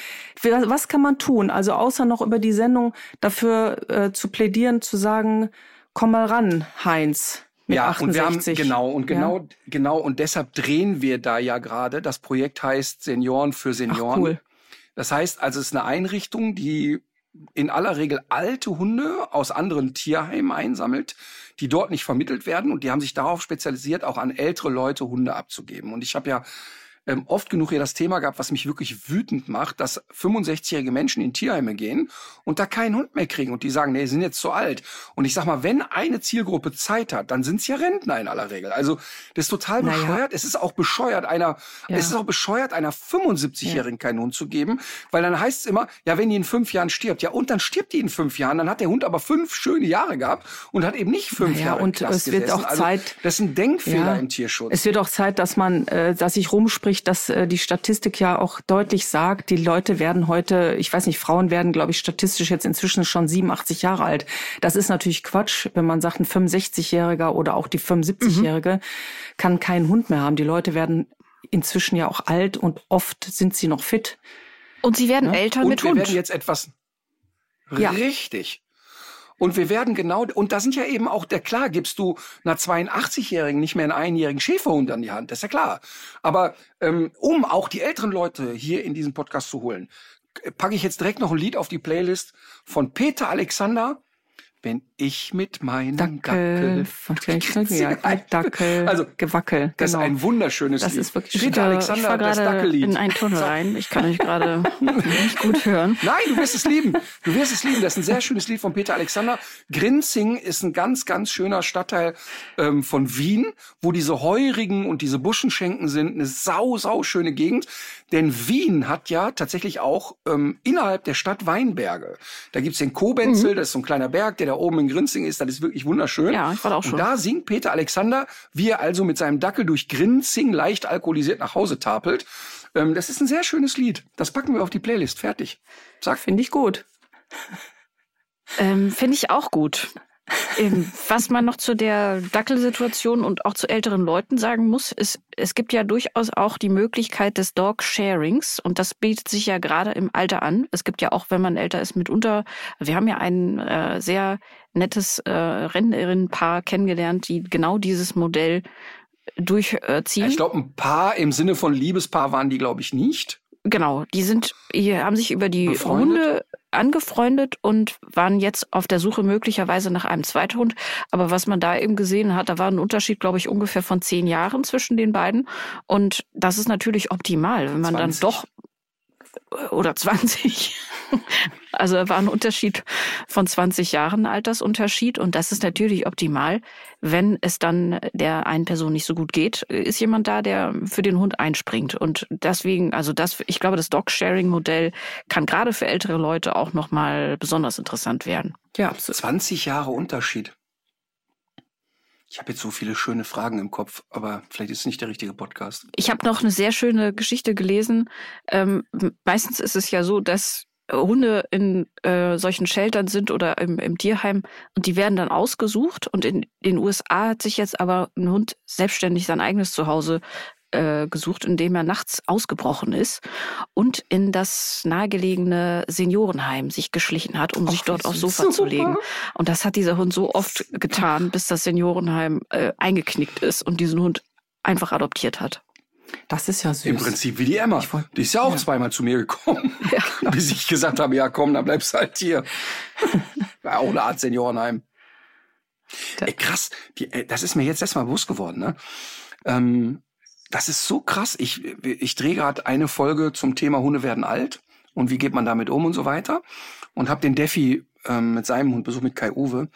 Was kann man tun? Also außer noch über die Sendung dafür äh, zu plädieren, zu sagen, komm mal ran, Heinz. Mit ja, 68. und wir haben genau und genau ja. genau und deshalb drehen wir da ja gerade. Das Projekt heißt Senioren für Senioren. Ach, cool. Das heißt, also es ist eine Einrichtung, die in aller Regel alte Hunde aus anderen Tierheimen einsammelt, die dort nicht vermittelt werden und die haben sich darauf spezialisiert, auch an ältere Leute Hunde abzugeben. Und ich habe ja ähm, oft genug hier das Thema gehabt, was mich wirklich wütend macht, dass 65-jährige Menschen in Tierheime gehen und da keinen Hund mehr kriegen und die sagen, nee, die sind jetzt zu alt. Und ich sag mal, wenn eine Zielgruppe Zeit hat, dann sind es ja Rentner in aller Regel. Also das ist total naja. bescheuert. Es ist auch bescheuert, einer, ja. es ist auch bescheuert, einer 75-Jährigen ja. keinen Hund zu geben, weil dann heißt es immer, ja, wenn die in fünf Jahren stirbt, ja, und dann stirbt die in fünf Jahren, dann hat der Hund aber fünf schöne Jahre gehabt und hat eben nicht fünf naja, Jahre und es wird gesessen. auch also, Zeit. Das ist ein Denkfehler ja, im Tierschutz. Es wird auch Zeit, dass man, äh, dass sich rumspricht, spricht, dass äh, die Statistik ja auch deutlich sagt, die Leute werden heute, ich weiß nicht, Frauen werden, glaube ich, statistisch jetzt inzwischen schon 87 Jahre alt. Das ist natürlich Quatsch, wenn man sagt, ein 65-Jähriger oder auch die 75-Jährige mhm. kann keinen Hund mehr haben. Die Leute werden inzwischen ja auch alt und oft sind sie noch fit. Und sie werden ja? älter und mit wir Hund. werden jetzt etwas ja. richtig. Und wir werden genau, und da sind ja eben auch, der klar, gibst du einer 82-Jährigen nicht mehr einen einjährigen Schäferhund an die Hand, das ist ja klar. Aber ähm, um auch die älteren Leute hier in diesen Podcast zu holen, packe ich jetzt direkt noch ein Lied auf die Playlist von Peter Alexander, wenn ich mit meinem Dackel, Dackel, ja, Dackel also gewackel. Das genau. ist ein wunderschönes das Lied. Ist wirklich Peter Alexander, das Dackellied. in einen Tunnel rein. Ich kann euch gerade [LAUGHS] nicht gut hören. Nein, du wirst es lieben. Du wirst es lieben. Das ist ein sehr schönes Lied von Peter Alexander. Grinzing ist ein ganz, ganz schöner Stadtteil ähm, von Wien, wo diese Heurigen und diese Buschenschenken sind. Eine sau, sau schöne Gegend. Denn Wien hat ja tatsächlich auch ähm, innerhalb der Stadt Weinberge. Da gibt's den Kobenzel, mhm. das ist so ein kleiner Berg, der da oben in Grinzing ist. Das ist wirklich wunderschön. Ja, ich war da auch schon. Und da singt Peter Alexander, wie er also mit seinem Dackel durch Grinzing leicht alkoholisiert nach Hause tapelt. Ähm, das ist ein sehr schönes Lied. Das packen wir auf die Playlist. Fertig. Sag. Finde ich gut. [LAUGHS] Ähm, Finde ich auch gut. Ähm, was man noch zu der Dackelsituation und auch zu älteren Leuten sagen muss, ist, es gibt ja durchaus auch die Möglichkeit des Dog Sharings und das bietet sich ja gerade im Alter an. Es gibt ja auch, wenn man älter ist, mitunter, wir haben ja ein äh, sehr nettes äh, Rennerinnenpaar kennengelernt, die genau dieses Modell durchziehen. Ich glaube, ein Paar im Sinne von Liebespaar waren die, glaube ich, nicht. Genau, die sind, die haben sich über die Hunde angefreundet und waren jetzt auf der Suche möglicherweise nach einem Zweithund. Aber was man da eben gesehen hat, da war ein Unterschied, glaube ich, ungefähr von zehn Jahren zwischen den beiden. Und das ist natürlich optimal, wenn man 20. dann doch oder 20. [LAUGHS] Also war ein Unterschied von 20 Jahren Altersunterschied und das ist natürlich optimal. Wenn es dann der einen Person nicht so gut geht, ist jemand da, der für den Hund einspringt und deswegen, also das, ich glaube, das Dog-Sharing-Modell kann gerade für ältere Leute auch noch mal besonders interessant werden. Ja, absolut. 20 Jahre Unterschied. Ich habe jetzt so viele schöne Fragen im Kopf, aber vielleicht ist es nicht der richtige Podcast. Ich habe noch eine sehr schöne Geschichte gelesen. Ähm, meistens ist es ja so, dass Hunde in äh, solchen Sheltern sind oder im, im Tierheim und die werden dann ausgesucht. Und in den USA hat sich jetzt aber ein Hund selbstständig sein eigenes Zuhause äh, gesucht, indem er nachts ausgebrochen ist und in das nahegelegene Seniorenheim sich geschlichen hat, um Och, sich dort aufs Sofa super. zu legen. Und das hat dieser Hund so oft getan, bis das Seniorenheim äh, eingeknickt ist und diesen Hund einfach adoptiert hat. Das ist ja süß. Im Prinzip wie die Emma. Wollt- Die ist ja auch ja. zweimal zu mir gekommen. [LAUGHS] Ja. [LAUGHS] Bis ich gesagt habe, ja komm, dann bleibst du halt hier. [LAUGHS] War auch eine Art Seniorenheim. Ey, krass, die, ey, das ist mir jetzt erstmal bewusst geworden. Ne? Ähm, das ist so krass. Ich, ich drehe gerade eine Folge zum Thema Hunde werden alt und wie geht man damit um und so weiter. Und habe den Defi ähm, mit seinem Hund besucht, mit Kai Uwe.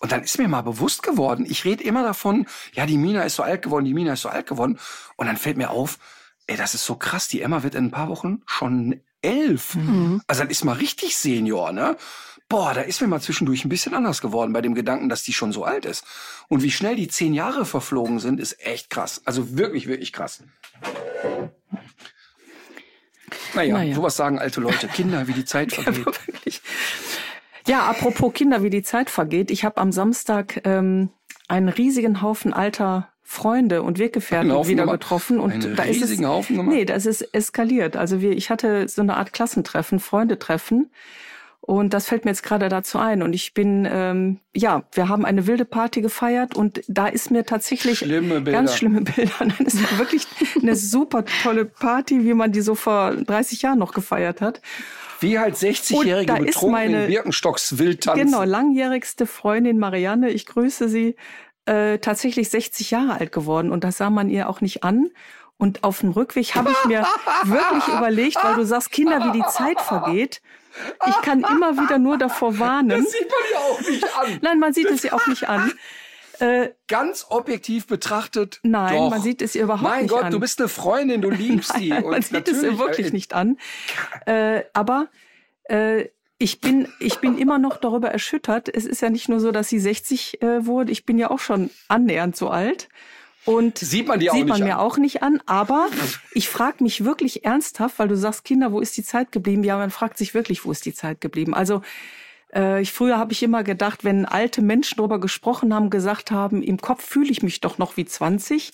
Und dann ist mir mal bewusst geworden, ich rede immer davon, ja, die Mina ist so alt geworden, die Mina ist so alt geworden. Und dann fällt mir auf, ey, das ist so krass, die Emma wird in ein paar Wochen schon elf. Also dann ist mal richtig Senior, ne? Boah, da ist mir mal zwischendurch ein bisschen anders geworden bei dem Gedanken, dass die schon so alt ist. Und wie schnell die zehn Jahre verflogen sind, ist echt krass. Also wirklich, wirklich krass. Naja, Naja. sowas sagen alte Leute. Kinder, wie die Zeit [LAUGHS] vergeht. Ja, apropos Kinder, wie die Zeit vergeht. Ich habe am Samstag ähm, einen riesigen Haufen alter Freunde und Weggefährten wieder gemacht? getroffen und Einen da ist es Haufen gemacht? nee, das ist eskaliert. Also wir, ich hatte so eine Art Klassentreffen, Freundetreffen und das fällt mir jetzt gerade dazu ein und ich bin ähm, ja, wir haben eine wilde Party gefeiert und da ist mir tatsächlich Schlimme ganz schlimme Bilder. [LAUGHS] Nein, es war wirklich eine super tolle Party, wie man die so vor 30 Jahren noch gefeiert hat. Wie halt Und da 60-jährige ist betrunken meine- in Birkenstocks wild tanzen. Genau, langjährigste Freundin Marianne, ich grüße sie, äh, tatsächlich 60 Jahre alt geworden und das sah man ihr auch nicht an. Und auf dem Rückweg habe ich mir [LAUGHS] wirklich überlegt, weil du sagst, Kinder, wie die Zeit vergeht. Ich kann immer wieder nur davor [LAUGHS] warnen. Das sieht man ja auch nicht an. Nein, man sieht es ihr auch nicht an. [LAUGHS] Äh, Ganz objektiv betrachtet. nein, doch. man sieht es ihr überhaupt mein nicht Gott, an. du bist eine Freundin, du liebst. [LAUGHS] Nein, Und man sieht es ihr natürlich, wirklich äh, nicht an. Äh, aber äh, ich bin, ich bin immer noch darüber erschüttert. Es ist ja nicht nur so, dass sie 60 äh, wurde. Ich bin ja auch schon annähernd so alt. Und Sieht man dir auch sieht man nicht mir an. auch nicht an. Aber ich frage mich wirklich ernsthaft, weil du sagst, Kinder, wo ist die Zeit geblieben? Ja, man fragt sich wirklich, wo ist die Zeit geblieben? Also äh, ich, früher habe ich immer gedacht, wenn alte Menschen darüber gesprochen haben, gesagt haben, im Kopf fühle ich mich doch noch wie 20,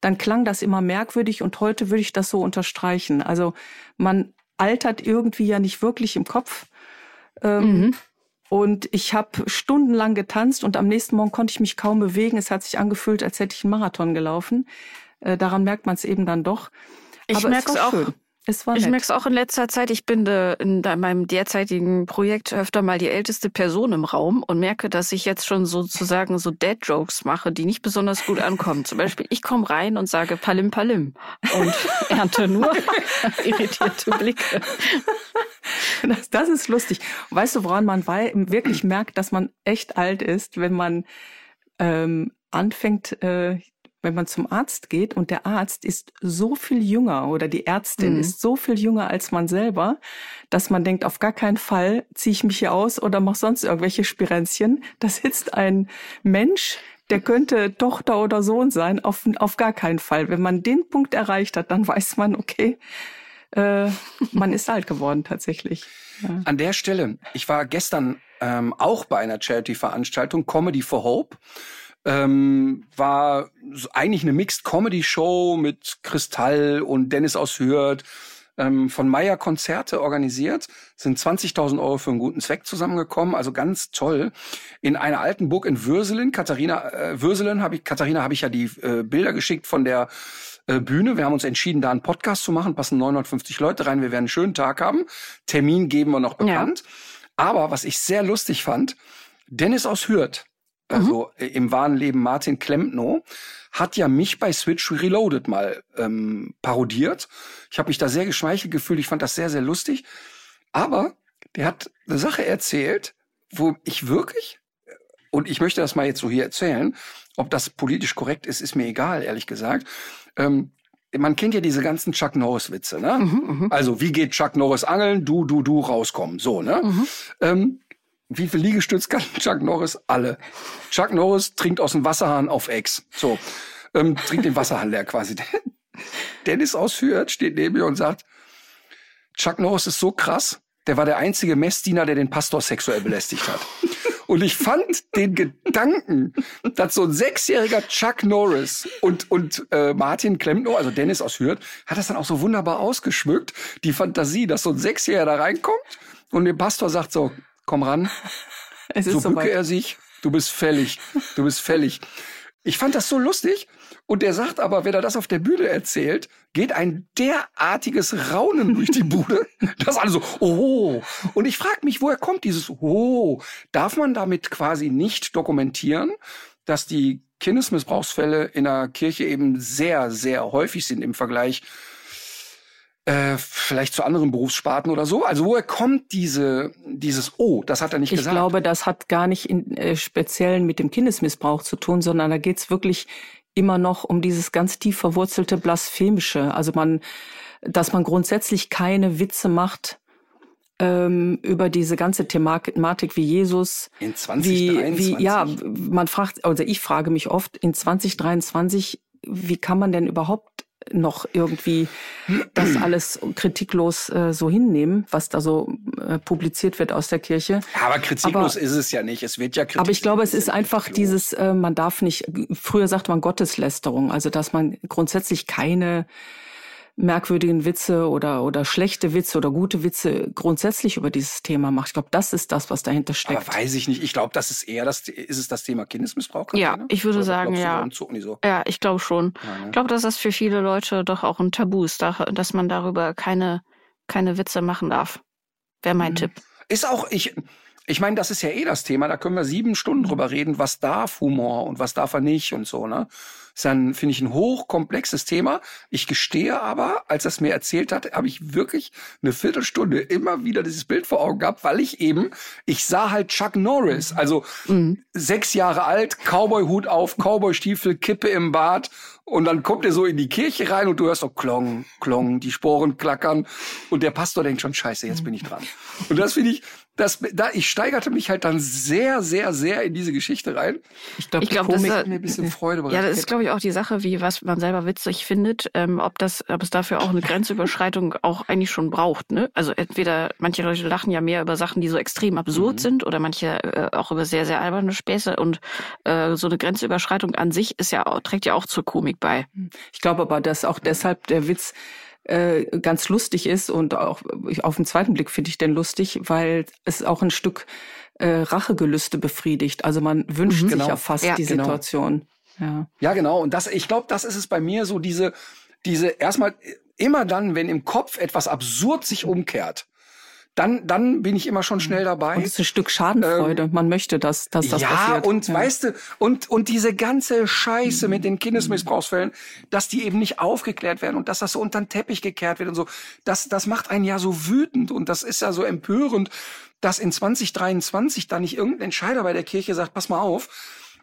dann klang das immer merkwürdig und heute würde ich das so unterstreichen. Also man altert irgendwie ja nicht wirklich im Kopf. Ähm, Und ich habe stundenlang getanzt und am nächsten Morgen konnte ich mich kaum bewegen. Es hat sich angefühlt, als hätte ich einen Marathon gelaufen. Äh, daran merkt man es eben dann doch. Ich merk's es auch. Schön. Es war Ich merke es auch in letzter Zeit. Ich bin de, in de, meinem derzeitigen Projekt öfter mal die älteste Person im Raum und merke, dass ich jetzt schon sozusagen so Dead-Jokes mache, die nicht besonders gut ankommen. Zum Beispiel, ich komme rein und sage Palim Palim und [LAUGHS] ernte nur irritierte Blicke. Das, das ist lustig. Weißt du, woran man wirklich merkt, dass man echt alt ist, wenn man ähm, anfängt, äh, wenn man zum Arzt geht und der Arzt ist so viel jünger oder die Ärztin Mhm. ist so viel jünger als man selber, dass man denkt, auf gar keinen Fall ziehe ich mich hier aus oder mache sonst irgendwelche Spirenzchen. Da sitzt ein Mensch, der könnte Tochter oder Sohn sein, auf, auf gar keinen Fall. Wenn man den Punkt erreicht hat, dann weiß man, okay, äh, man ist alt geworden tatsächlich. Ja. An der Stelle, ich war gestern ähm, auch bei einer Charity-Veranstaltung, Comedy for Hope. Ähm, war eigentlich eine Mixed Comedy Show mit Kristall und Dennis aus Hürth ähm, von Meier Konzerte organisiert, sind 20.000 Euro für einen guten Zweck zusammengekommen, also ganz toll. In einer alten Burg in Würselen, Katharina äh, Würselen habe ich Katharina habe ich ja die äh, Bilder geschickt von der äh, Bühne. Wir haben uns entschieden, da einen Podcast zu machen, passen 950 Leute rein, wir werden einen schönen Tag haben. Termin geben wir noch bekannt. Aber was ich sehr lustig fand, Dennis aus Hürth, also äh, im wahren Leben Martin Klempno, hat ja mich bei Switch Reloaded mal ähm, parodiert. Ich habe mich da sehr geschmeichelt gefühlt. Ich fand das sehr, sehr lustig. Aber der hat eine Sache erzählt, wo ich wirklich, und ich möchte das mal jetzt so hier erzählen, ob das politisch korrekt ist, ist mir egal, ehrlich gesagt. Ähm, man kennt ja diese ganzen Chuck Norris-Witze, ne? Mhm, Also, wie geht Chuck Norris angeln? Du, du, du rauskommen. So, ne? Ähm, wie viel Liegestütz kann [LAUGHS] Chuck Norris? Alle. Chuck Norris trinkt aus dem Wasserhahn auf Ex. So. Ähm, trinkt den Wasserhahn leer quasi. [LAUGHS] Dennis aus Hürth steht neben mir und sagt, Chuck Norris ist so krass, der war der einzige Messdiener, der den Pastor sexuell belästigt hat. [LAUGHS] Und ich fand den Gedanken, dass so ein sechsjähriger Chuck Norris und, und äh, Martin Klempno, also Dennis aus Hürth, hat das dann auch so wunderbar ausgeschmückt, die Fantasie, dass so ein Sechsjähriger da reinkommt und dem Pastor sagt so, komm ran, [LAUGHS] Es ist so bücke er sich, du bist fällig, du bist fällig. Ich fand das so lustig. Und der sagt aber, wenn er das auf der Bühne erzählt, geht ein derartiges Raunen durch die Bude, [LAUGHS] dass alle so, oh. Und ich frage mich, woher kommt dieses oh? Darf man damit quasi nicht dokumentieren, dass die Kindesmissbrauchsfälle in der Kirche eben sehr, sehr häufig sind im Vergleich äh, vielleicht zu anderen Berufssparten oder so? Also woher kommt diese, dieses Oh, das hat er nicht ich gesagt? Ich glaube, das hat gar nicht in, äh, speziell mit dem Kindesmissbrauch zu tun, sondern da geht's wirklich immer noch um dieses ganz tief verwurzelte Blasphemische. Also man, dass man grundsätzlich keine Witze macht ähm, über diese ganze Thematik wie Jesus. In 2023? Wie, wie, ja, man fragt, also ich frage mich oft, in 2023, wie kann man denn überhaupt noch irgendwie das alles kritiklos äh, so hinnehmen, was da so äh, publiziert wird aus der Kirche. Aber kritiklos aber, ist es ja nicht. Es wird ja kritisiert. Aber ich glaube, es ist einfach dieses, äh, man darf nicht, früher sagt man Gotteslästerung, also dass man grundsätzlich keine merkwürdigen Witze oder, oder schlechte Witze oder gute Witze grundsätzlich über dieses Thema macht. Ich glaube, das ist das, was dahinter steckt. Aber weiß ich nicht. Ich glaube, das ist eher das, ist es das Thema Kindesmissbrauch? Ja, ich würde oder sagen, ja. So? Ja, ich glaube schon. Ja, ne? Ich glaube, dass das für viele Leute doch auch ein Tabu ist, dass man darüber keine, keine Witze machen darf. Wäre mein mhm. Tipp. Ist auch, ich, ich meine, das ist ja eh das Thema. Da können wir sieben Stunden drüber reden, was darf Humor und was darf er nicht und so, ne? ist dann, finde ich, ein hochkomplexes Thema. Ich gestehe aber, als er es mir erzählt hat, habe ich wirklich eine Viertelstunde immer wieder dieses Bild vor Augen gehabt, weil ich eben, ich sah halt Chuck Norris, also mhm. sechs Jahre alt, Cowboy-Hut auf, Cowboy-Stiefel, Kippe im Bart und dann kommt er so in die Kirche rein und du hörst so klong, klong, die Sporen klackern und der Pastor denkt schon, scheiße, jetzt bin ich dran. Und das finde ich, das, da, ich steigerte mich halt dann sehr, sehr, sehr in diese Geschichte rein. Ich glaube, glaub, das hat mir ein bisschen Freude bereitet. Ja, das ist, glaube ich, auch die Sache, wie was man selber witzig findet, ähm, ob das, ob es dafür auch eine Grenzüberschreitung auch eigentlich schon braucht. Ne? Also entweder manche Leute lachen ja mehr über Sachen, die so extrem absurd mhm. sind, oder manche äh, auch über sehr, sehr alberne Späße. Und äh, so eine Grenzüberschreitung an sich ist ja trägt ja auch zur Komik bei. Ich glaube aber, dass auch deshalb der Witz äh, ganz lustig ist und auch auf den zweiten Blick finde ich den lustig, weil es auch ein Stück äh, Rachegelüste befriedigt. Also man wünscht mhm, sich genau. ja fast ja, die genau. Situation. Ja. ja, genau. Und das, ich glaube, das ist es bei mir so diese, diese erstmal immer dann, wenn im Kopf etwas absurd sich umkehrt, dann, dann bin ich immer schon schnell dabei. Und es ist ein Stück Schadenfreude. Ähm, Man möchte, dass, dass das ja, passiert. Und ja, und weißt du, und, und diese ganze Scheiße mit den Kindesmissbrauchsfällen, dass die eben nicht aufgeklärt werden und dass das so unter den Teppich gekehrt wird und so, das, das macht einen ja so wütend und das ist ja so empörend, dass in 2023 da nicht irgendein Entscheider bei der Kirche sagt, pass mal auf,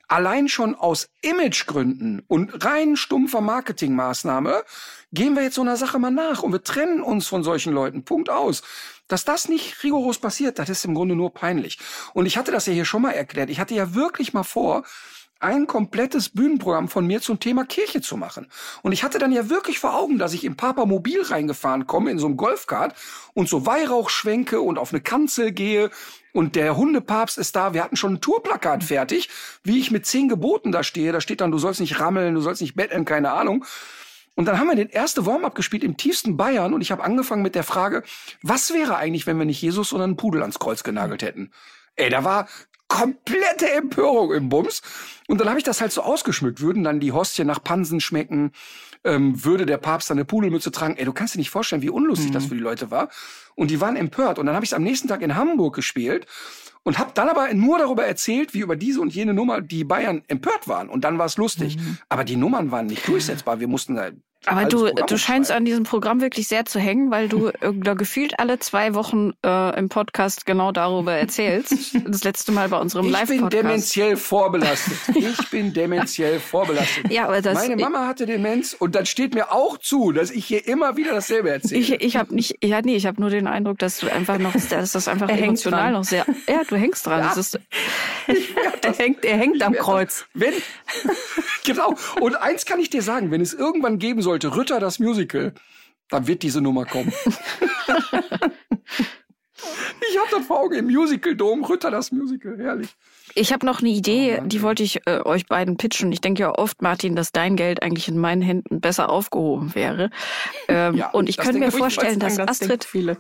allein schon aus Imagegründen und rein stumpfer Marketingmaßnahme gehen wir jetzt so einer Sache mal nach und wir trennen uns von solchen Leuten. Punkt aus. Dass das nicht rigoros passiert, das ist im Grunde nur peinlich. Und ich hatte das ja hier schon mal erklärt. Ich hatte ja wirklich mal vor, ein komplettes Bühnenprogramm von mir zum Thema Kirche zu machen. Und ich hatte dann ja wirklich vor Augen, dass ich im Papa Mobil reingefahren komme, in so einem Golfkart und so Weihrauch schwenke und auf eine Kanzel gehe und der Hundepapst ist da. Wir hatten schon ein Tourplakat fertig, wie ich mit zehn Geboten da stehe. Da steht dann, du sollst nicht rammeln, du sollst nicht betteln, keine Ahnung. Und dann haben wir den erste Warm-up gespielt im tiefsten Bayern und ich habe angefangen mit der Frage, was wäre eigentlich, wenn wir nicht Jesus, sondern einen Pudel ans Kreuz genagelt hätten? Ey, da war komplette Empörung im Bums. Und dann habe ich das halt so ausgeschmückt. Würden dann die Hostien nach Pansen schmecken? Ähm, würde der Papst dann eine Pudelmütze tragen? Ey, du kannst dir nicht vorstellen, wie unlustig mhm. das für die Leute war. Und die waren empört. Und dann habe ich es am nächsten Tag in Hamburg gespielt und habe dann aber nur darüber erzählt, wie über diese und jene Nummer die Bayern empört waren. Und dann war es lustig. Mhm. Aber die Nummern waren nicht durchsetzbar. Wir mussten da aber du, du scheinst an diesem Programm wirklich sehr zu hängen, weil du da gefühlt alle zwei Wochen äh, im Podcast genau darüber erzählst. [LAUGHS] Das letzte Mal bei unserem Live-Podcast. Ich bin dementiell vorbelastet. Ich bin dementiell vorbelastet. Ja, aber das, Meine Mama hatte Demenz und dann steht mir auch zu, dass ich hier immer wieder dasselbe erzähle. Ich, ich habe nicht, ja nee, ich habe nur den Eindruck, dass du einfach noch, [LAUGHS] dass das einfach er emotional noch sehr, ja, du hängst dran. Ja. Ist, [LAUGHS] er hängt, er hängt am Kreuz. Wenn, genau. Und eins kann ich dir sagen, wenn es irgendwann geben soll, sollte Rütter das Musical, dann wird diese Nummer kommen. [LAUGHS] [LAUGHS] Ich hab das vor Augen im Musical Dom, Rütter das Musical, herrlich. Ich habe noch eine Idee, die wollte ich äh, euch beiden pitchen. Ich denke ja oft, Martin, dass dein Geld eigentlich in meinen Händen besser aufgehoben wäre. Ähm, Ja, und ich könnte mir vorstellen, Sagen, dass das Astrid, viele.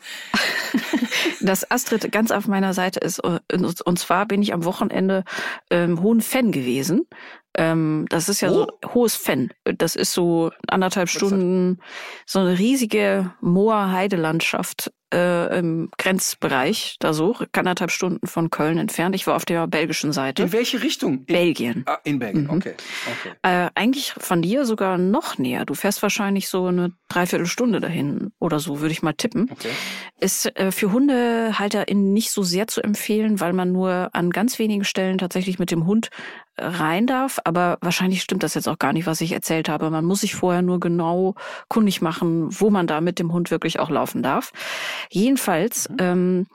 [LAUGHS] dass Astrid ganz auf meiner Seite ist. Und, und zwar bin ich am Wochenende ähm, Hohen Fan gewesen. Ähm, das ist ja so hohes Fan. Das ist so anderthalb Stunden so eine riesige Moor-Heidelandschaft äh, im Grenzbereich, da so, anderthalb Stunden von Köln entfernt. Ich war auf der belgischen Seite. In welche Richtung? In, Belgien. ah, in Belgien, Mhm. okay. okay. Äh, eigentlich von dir sogar noch näher. Du fährst wahrscheinlich so eine Dreiviertelstunde dahin oder so, würde ich mal tippen. Okay. Ist äh, für HundehalterInnen nicht so sehr zu empfehlen, weil man nur an ganz wenigen Stellen tatsächlich mit dem Hund äh, rein darf. Aber wahrscheinlich stimmt das jetzt auch gar nicht, was ich erzählt habe. Man muss sich vorher nur genau kundig machen, wo man da mit dem Hund wirklich auch laufen darf. Jedenfalls ähm,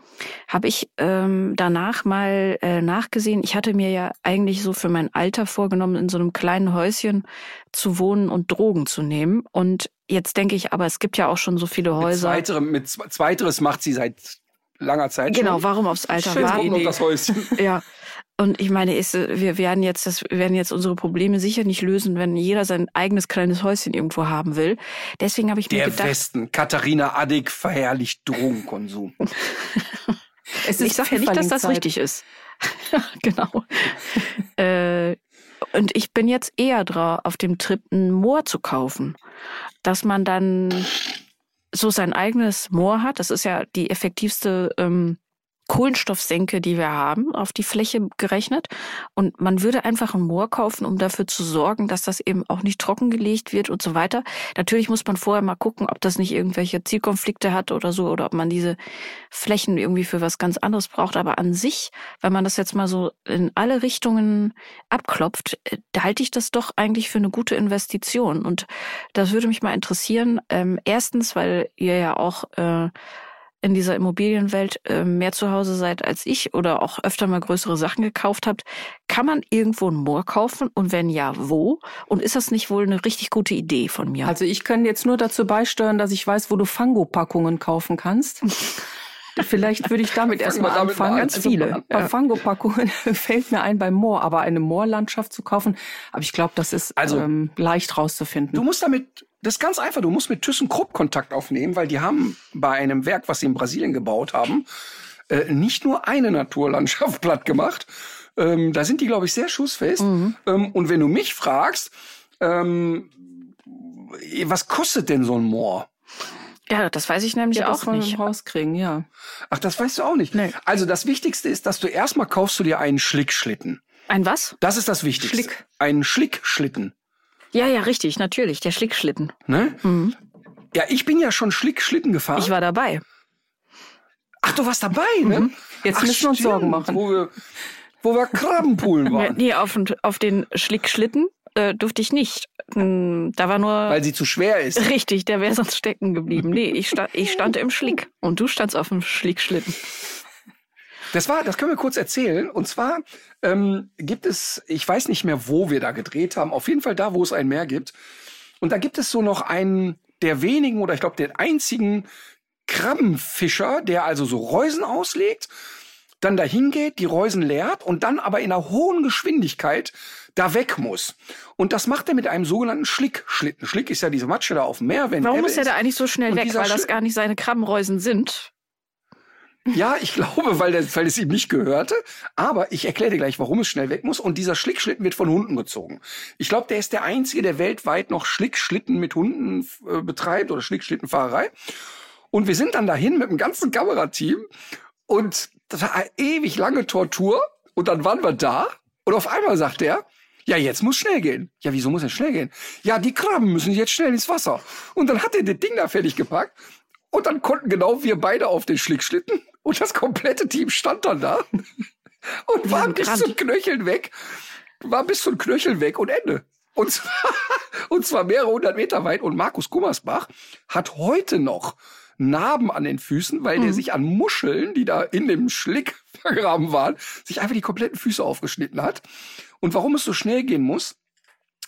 habe ich ähm, danach mal äh, nachgesehen. Ich hatte mir ja eigentlich so für mein Alter vorgenommen, in so einem kleinen Häuschen zu wohnen und Drogen zu nehmen. Und jetzt denke ich, aber es gibt ja auch schon so viele Mit, Häuser. zweiterem, mit zwe- zweiteres macht sie seit langer Zeit Genau, schon. warum aufs Alter Schön warten? um das Häuschen. Ja. Und ich meine, ist, wir werden jetzt, das, wir werden jetzt unsere Probleme sicher nicht lösen, wenn jeder sein eigenes kleines Häuschen irgendwo haben will. Deswegen habe ich mir Der gedacht, Westen. Katharina Addig verherrlicht Drogenkonsum. [LAUGHS] Es ich sage ja nicht, dass das richtig ist. [LAUGHS] genau. äh, und ich bin jetzt eher drauf, auf dem Trip ein Moor zu kaufen, dass man dann so sein eigenes Moor hat. Das ist ja die effektivste ähm, Kohlenstoffsenke, die wir haben, auf die Fläche gerechnet. Und man würde einfach ein Moor kaufen, um dafür zu sorgen, dass das eben auch nicht trockengelegt wird und so weiter. Natürlich muss man vorher mal gucken, ob das nicht irgendwelche Zielkonflikte hat oder so, oder ob man diese Flächen irgendwie für was ganz anderes braucht. Aber an sich, wenn man das jetzt mal so in alle Richtungen abklopft, äh, da halte ich das doch eigentlich für eine gute Investition. Und das würde mich mal interessieren. Ähm, erstens, weil ihr ja auch äh, in dieser Immobilienwelt äh, mehr zu Hause seid als ich oder auch öfter mal größere Sachen gekauft habt, kann man irgendwo ein Moor kaufen und wenn ja, wo? Und ist das nicht wohl eine richtig gute Idee von mir? Also ich kann jetzt nur dazu beisteuern, dass ich weiß, wo du Fango-Packungen kaufen kannst. [LAUGHS] Vielleicht würde ich [LAUGHS] damit erstmal anfangen. an. Ganz Also viele, Bei ja. Fango-Packungen [LAUGHS] fällt mir ein beim Moor, aber eine Moorlandschaft zu kaufen, aber ich glaube, das ist Also, ähm, leicht rauszufinden. Du musst damit, das ist ganz einfach, du musst mit ThyssenKrupp Kontakt aufnehmen, weil die haben bei einem Werk, was sie in Brasilien gebaut haben, äh, nicht nur eine Naturlandschaft [LAUGHS] platt gemacht. Ähm, da sind die, glaube ich, sehr schussfest. Mhm. Ähm, und wenn du mich fragst, ähm, was kostet denn so ein Moor? Ja, das weiß ich nämlich ja, auch nicht. rauskriegen, ja. Ach, das weißt du auch nicht. Nee. Also das Wichtigste ist, dass du erstmal kaufst du dir einen Schlickschlitten. Ein was? Das ist das Wichtigste. Schlick. Einen Schlickschlitten. Ja, ja, richtig, natürlich, der Schlickschlitten. Ne? Mhm. Ja, ich bin ja schon Schlickschlitten gefahren. Ich war dabei. Ach, du warst dabei, ne? Jetzt Ach, müssen wir uns stimmt, Sorgen machen. Wo wir, wo wir Krabbenpoolen [LAUGHS] waren. Nee, auf, auf den Schlickschlitten äh, durfte ich nicht. Hm, Da war nur Weil sie zu schwer ist. [LAUGHS] Richtig, der wäre sonst stecken geblieben. Nee, ich, stand, ich stand im Schlick und du standst auf dem Schlickschlitten. Das war, das können wir kurz erzählen. Und zwar ähm, gibt es, ich weiß nicht mehr, wo wir da gedreht haben, auf jeden Fall da, wo es ein Meer gibt. Und da gibt es so noch einen der wenigen oder ich glaube den einzigen Krabbenfischer, der also so Reusen auslegt, dann dahin geht, die Reusen leert und dann aber in einer hohen Geschwindigkeit da weg muss. Und das macht er mit einem sogenannten Schlickschlitten. Schlick ist ja diese Matsche da auf dem Meer. Wenn Warum Ebbe ist er da eigentlich so schnell weg? Weil das gar nicht seine Krabbenreusen sind. Ja, ich glaube, weil, der, weil es ihm nicht gehörte. Aber ich erkläre dir gleich, warum es schnell weg muss. Und dieser Schlickschlitten wird von Hunden gezogen. Ich glaube, der ist der einzige, der weltweit noch Schlickschlitten mit Hunden äh, betreibt oder Schlickschlittenfahrerei. Und wir sind dann dahin mit dem ganzen Kamerateam. Und das war eine ewig lange Tortur. Und dann waren wir da. Und auf einmal sagt er, ja, jetzt muss schnell gehen. Ja, wieso muss es schnell gehen? Ja, die Krabben müssen jetzt schnell ins Wasser. Und dann hat er das Ding da fertig gepackt. Und dann konnten genau wir beide auf den Schlickschlitten. Und das komplette Team stand dann da. [LAUGHS] Und war bis zum Knöcheln weg. War bis zum Knöcheln weg und Ende. Und zwar, [LAUGHS] und zwar mehrere hundert Meter weit. Und Markus Gummersbach hat heute noch Narben an den Füßen, weil der sich an Muscheln, die da in dem Schlick [LAUGHS] vergraben waren, sich einfach die kompletten Füße aufgeschnitten hat. Und warum es so schnell gehen muss,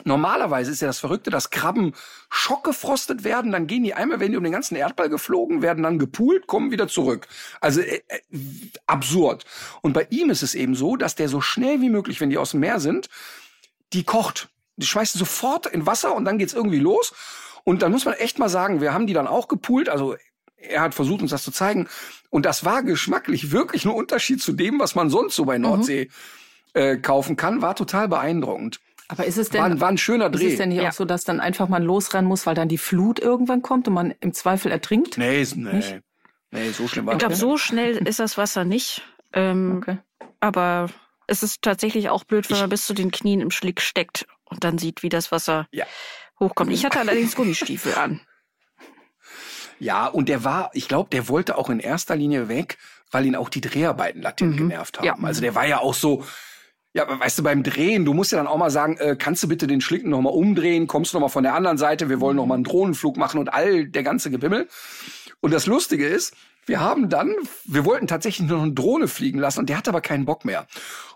Normalerweise ist ja das Verrückte, dass Krabben schockgefrostet werden, dann gehen die einmal, wenn die um den ganzen Erdball geflogen, werden dann gepoolt, kommen wieder zurück. Also äh, äh, absurd. Und bei ihm ist es eben so, dass der so schnell wie möglich, wenn die aus dem Meer sind, die kocht. Die schmeißt sofort in Wasser und dann geht's irgendwie los. Und dann muss man echt mal sagen, wir haben die dann auch gepoolt. Also er hat versucht, uns das zu zeigen. Und das war geschmacklich wirklich ein Unterschied zu dem, was man sonst so bei Nordsee mhm. äh, kaufen kann. War total beeindruckend. Aber ist es denn, war, war ein schöner Dreh. Ist es denn nicht Ja. auch so, dass dann einfach man losrennen muss, weil dann die Flut irgendwann kommt und man im Zweifel ertrinkt? Nee, nee. Nicht? Nee, so schlimm war Ich glaube, so schnell ist das Wasser nicht. Ähm, Okay. Aber es ist tatsächlich auch blöd, wenn man bis zu den Knien im Schlick steckt und dann sieht, wie das Wasser Ja. hochkommt. Ich hatte allerdings Gummistiefel an. Ja, und der war, ich glaube, der wollte auch in erster Linie weg, weil ihn auch die Dreharbeiten latent Mhm. genervt haben. Ja. Also der war ja auch so, ja, weißt du, beim Drehen, du musst ja dann auch mal sagen, äh, kannst du bitte den Schlitten noch mal umdrehen, kommst du noch mal von der anderen Seite, wir wollen noch mal einen Drohnenflug machen und all der ganze Gebimmel. Und das Lustige ist, wir haben dann, wir wollten tatsächlich noch eine Drohne fliegen lassen und der hatte aber keinen Bock mehr.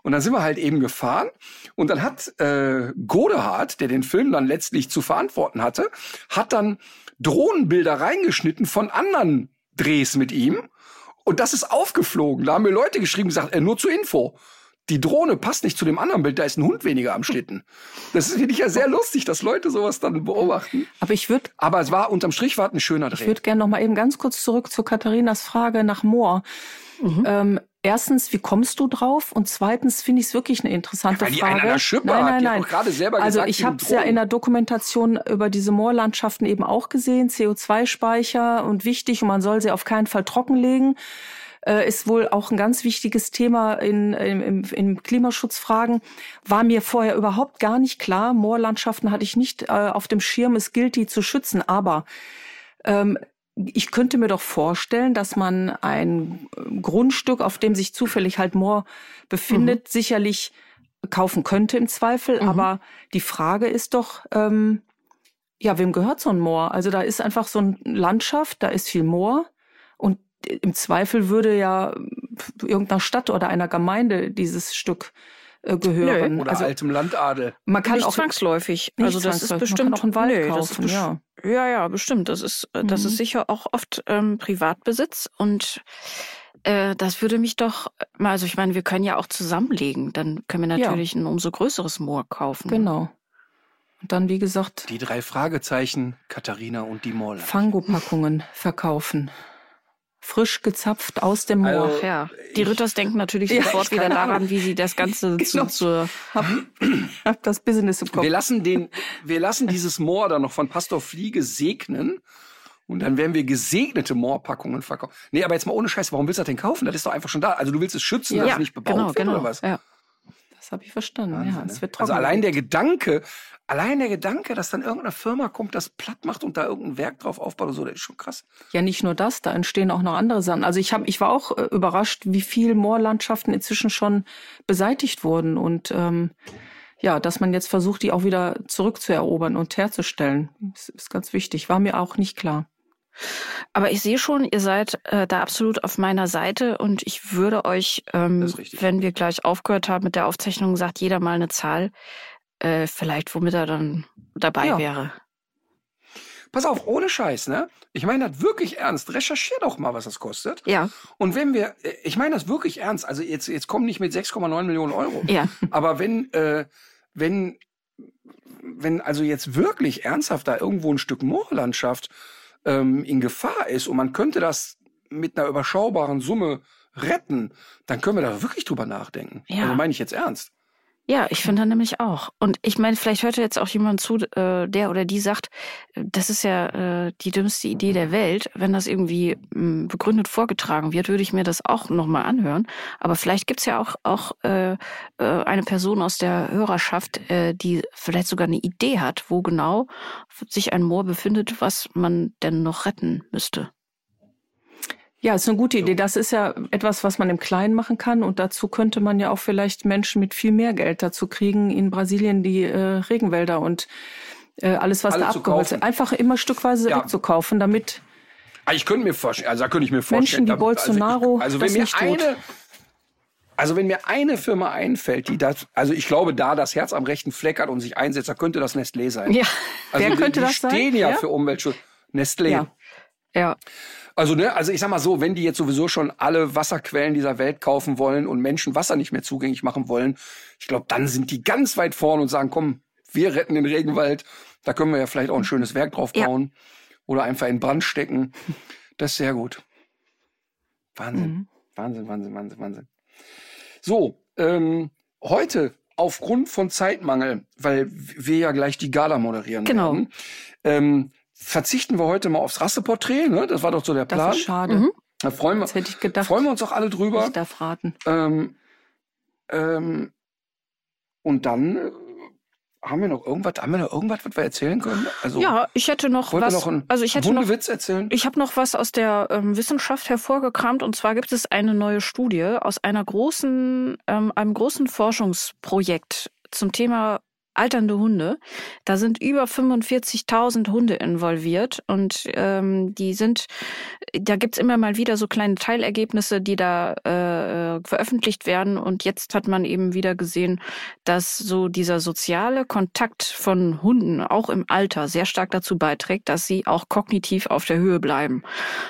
Und dann sind wir halt eben gefahren und dann hat äh, Godehard, der den Film dann letztlich zu verantworten hatte, hat dann Drohnenbilder reingeschnitten von anderen Drehs mit ihm und das ist aufgeflogen. Da haben mir Leute geschrieben, gesagt, äh, nur zur Info. Die Drohne passt nicht zu dem anderen Bild, da ist ein Hund weniger am Schlitten. Das finde ich ja sehr lustig, dass Leute sowas dann beobachten. Aber ich würde Aber es war unterm Strich war es ein schöner ich Dreh. würd gerne noch mal eben ganz kurz zurück zu Katharinas Frage nach Moor. Mhm. Ähm, erstens, wie kommst du drauf? Und zweitens finde ich es wirklich eine interessante Weil die Frage. der Schippe nein, nein, nein. gerade selber also gesagt, ich habe es ja in der Dokumentation über diese Moorlandschaften eben auch gesehen, CO2-Speicher und wichtig und man soll sie auf keinen Fall trockenlegen. Äh, ist wohl auch ein ganz wichtiges Thema in, in, in, in Klimaschutzfragen. War mir vorher überhaupt gar nicht klar. Moorlandschaften hatte ich nicht äh, auf dem Schirm. Es gilt, die zu schützen. Aber ähm, ich könnte mir doch vorstellen, dass man ein äh, Grundstück, auf dem sich zufällig halt Moor befindet, sicherlich kaufen könnte im Zweifel. Mhm. Aber die Frage ist doch, ähm, ja, wem gehört so ein Moor? Also da ist einfach so eine Landschaft, da ist viel Moor und im Zweifel würde ja irgendeiner Stadt oder einer Gemeinde dieses Stück äh, gehören. Oder also altem Landadel. man kann nicht auch zwangsläufig. Nicht also das ist bestimmt auch einen Wald das kaufen, ja. ja, ja, bestimmt. Das ist äh, das Mhm. ist sicher auch oft ähm, Privatbesitz und äh, das würde mich doch, also ich meine, wir können ja auch zusammenlegen. Dann können wir Ja. natürlich ein umso größeres Moor kaufen. genau. Und dann wie gesagt Die drei Fragezeichen, Katharina und die Moorland. Fangopackungen verkaufen. Frisch gezapft aus dem Moor. Also, ja, die Ritters denken natürlich [LAUGHS] Ja, sofort wieder daran, wie sie das Ganze [LAUGHS] Genau. zu, zur hab, [CLEARS THROAT] hab das Business im Kopf. Wir lassen den, wir lassen dieses Moor dann noch von Pastor Fliege segnen. Und dann werden wir gesegnete Moorpackungen verkaufen. Nee, aber jetzt mal ohne Scheiß, warum willst du das denn kaufen? Das ist doch einfach schon da. Also du willst es schützen, dass es nicht bebaut genau, wird genau. oder was? Ja. Das habe ich verstanden. Wahnsinn, ja, ne? es wird also allein der Gedanke, allein der Gedanke, dass dann irgendeine Firma kommt, das platt macht und da irgendein Werk drauf aufbaut oder so, das ist schon krass. Ja, nicht nur das, da entstehen auch noch andere Sachen. Also ich habe, ich war auch äh, überrascht, wie viel Moorlandschaften inzwischen schon beseitigt wurden und ähm, ja, dass man jetzt versucht, die auch wieder zurückzuerobern und herzustellen, das ist ganz wichtig. War mir auch nicht klar. Aber ich sehe schon, ihr seid äh, da absolut auf meiner Seite und ich würde euch, ähm, wenn wir gleich aufgehört haben mit der Aufzeichnung, sagt jeder mal eine Zahl, äh, vielleicht womit er dann dabei Ja. wäre. Pass auf, ohne Scheiß, ne? Ich meine das wirklich ernst. Recherchier doch mal, was das kostet. Ja, Und wenn wir, äh, ich meine das wirklich ernst, also jetzt, jetzt kommen nicht mit 6,9 Millionen Euro. ja. Aber wenn, äh, wenn, wenn also jetzt wirklich ernsthaft da irgendwo ein Stück Moorlandschaft ähm, in Gefahr ist und man könnte das mit einer überschaubaren Summe retten, dann können wir da wirklich drüber nachdenken. Ja. Also meine ich jetzt ernst. Ja, ich finde nämlich auch. Und ich meine, vielleicht hört jetzt auch jemand zu, äh, der oder die sagt, das ist ja äh, die dümmste Idee der Welt. Wenn das irgendwie mh, begründet vorgetragen wird, würde ich mir das auch nochmal anhören. Aber vielleicht gibt's ja auch, auch äh, äh, eine Person aus der Hörerschaft, äh, die vielleicht sogar eine Idee hat, wo genau sich ein Moor befindet, was man denn noch retten müsste. Ja, ist eine gute Idee. Das ist ja etwas, was man im Kleinen machen kann. Und dazu könnte man ja auch vielleicht Menschen mit viel mehr Geld dazu kriegen, in Brasilien die äh, Regenwälder und äh, alles, was Alle da abgeholzt kaufen. wird, einfach immer stückweise Ja. wegzukaufen, damit Ah, Ich könnte mir vorstellen, also da könnte ich mir vorstellen. Menschen wie da- Bolsonaro Also, ich, also wenn mir eine, Also wenn mir eine Firma einfällt, die das, also ich glaube, da das Herz am rechten Fleck hat und sich einsetzt, da könnte das Nestlé sein. Ja, also wer die, könnte die das sein? stehen ja, Ja? für Umweltschutz. Nestlé. Ja. Ja. Also, ne, also ich sag mal so, wenn die jetzt sowieso schon alle Wasserquellen dieser Welt kaufen wollen und Menschen Wasser nicht mehr zugänglich machen wollen, ich glaube, dann sind die ganz weit vorn und sagen, komm, wir retten den Regenwald. Da können wir ja vielleicht auch ein schönes Werk drauf Ja. bauen. Oder einfach in Brand stecken. Das ist sehr gut. Wahnsinn. Mhm. Wahnsinn, Wahnsinn, Wahnsinn, Wahnsinn. So, ähm, heute aufgrund von Zeitmangel, weil wir ja gleich die Gala moderieren Genau. werden, ähm, verzichten wir heute mal aufs Rasseporträt. Ne? Das war doch so der Plan. Das ist schade. Mhm. Da freuen wir, Das hätte ich gedacht. freuen wir uns auch alle drüber. Ich darf raten. Ähm, ähm, und dann äh, haben wir noch irgendwas, haben wir noch irgendwas, was wir erzählen können? Also Ja, ich hätte noch was. noch einen also ich hätte noch Hundewitz erzählen? Ich habe noch was aus der ähm, Wissenschaft hervorgekramt und zwar gibt es eine neue Studie aus einer großen, ähm, einem großen Forschungsprojekt zum Thema alternde Hunde. Da sind über 45.000 Hunde involviert und ähm, die sind, da gibt's immer mal wieder so kleine Teilergebnisse, die da äh, veröffentlicht werden und jetzt hat man eben wieder gesehen, dass so dieser soziale Kontakt von Hunden auch im Alter sehr stark dazu beiträgt, dass sie auch kognitiv auf der Höhe bleiben.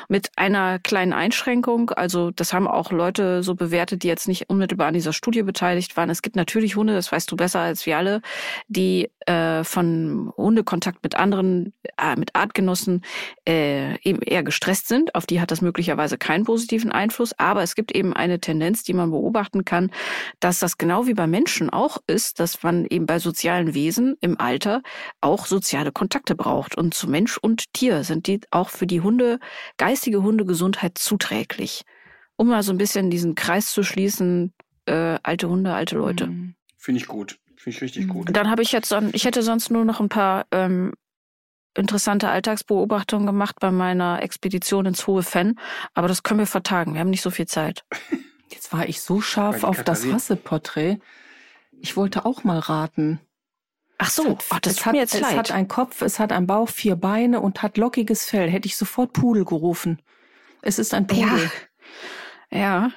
Mit einer kleinen Einschränkung, also das haben auch Leute so bewertet, die jetzt nicht unmittelbar an dieser Studie beteiligt waren. Es gibt natürlich Hunde, das weißt du besser als wir alle, die äh, von Hundekontakt mit anderen, äh, mit Artgenossen äh, eben eher gestresst sind. Auf die hat das möglicherweise keinen positiven Einfluss. Aber es gibt eben eine Tendenz, die man beobachten kann, dass das genau wie bei Menschen auch ist, dass man eben bei sozialen Wesen im Alter auch soziale Kontakte braucht. Und zu Mensch und Tier sind die auch für die Hunde, geistige Hundegesundheit zuträglich. Um mal so ein bisschen diesen Kreis zu schließen, äh, alte Hunde, alte Leute. Mhm. Finde ich gut. Finde ich richtig gut. Dann habe ich jetzt, ich hätte sonst nur noch ein paar ähm, interessante Alltagsbeobachtungen gemacht bei meiner Expedition ins Hohe Fenn, aber das können wir vertagen. Wir haben nicht so viel Zeit. [LAUGHS] Jetzt war ich so scharf auf das Katharina- Rasseporträt. Ich wollte auch mal raten. Ach so, Es hat, ach, das es tut hat, mir jetzt es leid. hat einen Kopf, es hat einen Bauch, vier Beine und hat lockiges Fell. Hätte ich sofort Pudel gerufen. Es ist ein ja, Pudel. ja.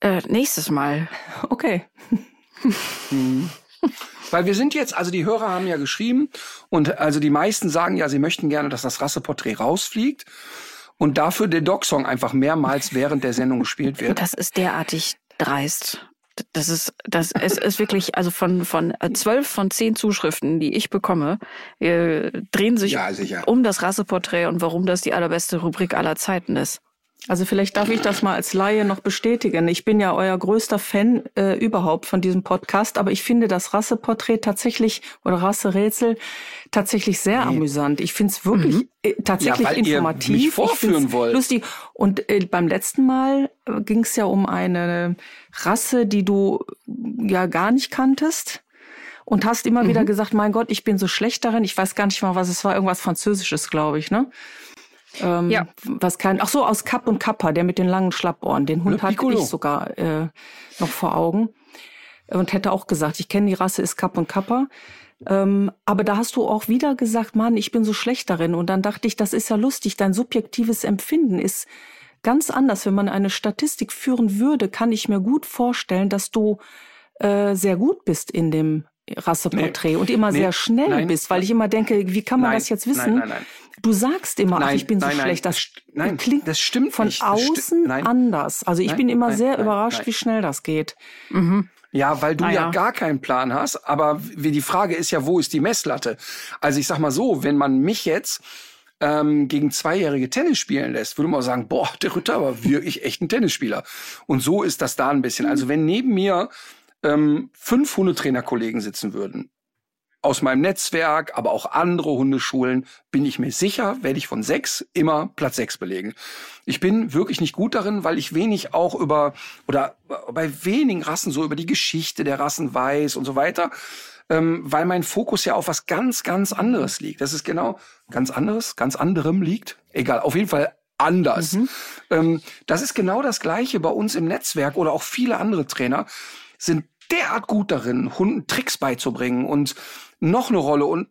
Äh, nächstes Mal. [LAUGHS] Okay. Mhm. Weil wir sind jetzt, also die Hörer haben ja geschrieben und also die meisten sagen ja, sie möchten gerne, dass das Rasseporträt rausfliegt und dafür der Dog-Song einfach mehrmals während der Sendung gespielt wird. Das ist derartig dreist. Das ist, das es ist wirklich, also von von äh, zwölf von zehn Zuschriften, die ich bekomme, äh, drehen sich Ja, um das Rasseporträt und warum das die allerbeste Rubrik aller Zeiten ist. Also vielleicht darf ich das mal als Laie noch bestätigen. Ich bin ja euer größter Fan äh, überhaupt von diesem Podcast, aber ich finde das Rasseporträt tatsächlich oder Rasserätsel tatsächlich sehr amüsant. Ich finde es wirklich äh, tatsächlich Mhm. Ja, weil ihr informativ. mich Ich vorführen wollt. Lustig. Und äh, beim letzten Mal äh, ging es ja um eine Rasse, die du äh, ja gar nicht kanntest. Und hast immer Mhm. wieder gesagt, mein Gott, ich bin so schlecht darin. Ich weiß gar nicht mal, was es war. Irgendwas Französisches, glaube ich, ne? Ähm, Ja. Was kein, ach so, aus Kapp und Kappa, der mit den langen Schlappohren. Den Hund hatte ich sogar äh, noch vor Augen. Und hätte auch gesagt, ich kenne die Rasse, ist Kapp und Kappa. Ähm, aber da hast du auch wieder gesagt, Mann, ich bin so schlecht darin. Und dann dachte ich, das ist ja lustig. Dein subjektives Empfinden ist ganz anders. Wenn man eine Statistik führen würde, kann ich mir gut vorstellen, dass du äh, sehr gut bist in dem Rasseporträt und immer Nee. sehr schnell Nein. bist, weil ich immer denke, wie kann man Nein. das jetzt Nein, wissen? nein, nein. Du sagst immer, ach, Nein, ich bin so nein, nein, schlecht. Das nein, klingt das stimmt von nicht. Das sti- außen nein. anders. Also ich Nein, bin immer nein, sehr nein, überrascht, nein. wie schnell das geht. Mhm. Ja, weil du Ah, ja. ja. gar keinen Plan hast. Aber wie die Frage ist ja, wo ist die Messlatte? Also ich sag mal so, wenn man mich jetzt ähm, gegen Zweijährige Tennis spielen lässt, würde man sagen, boah, der Ritter war wirklich echt ein Tennisspieler. Und so ist das da ein bisschen. Also wenn neben mir ähm, fünf Hundetrainerkollegen sitzen würden, aus meinem Netzwerk, aber auch andere Hundeschulen, bin ich mir sicher, werde ich von sechs immer Platz sechs belegen. Ich bin wirklich nicht gut darin, weil ich wenig auch über, oder bei wenigen Rassen so über die Geschichte der Rassen weiß und so weiter, ähm, weil mein Fokus ja auf was ganz, ganz anderes liegt. Das ist genau ganz anderes, ganz anderem liegt. Egal, auf jeden Fall anders. Ähm, das ist genau das Gleiche bei uns im Netzwerk oder auch viele andere Trainer sind derart gut darin, Hunden Tricks beizubringen und noch eine Rolle und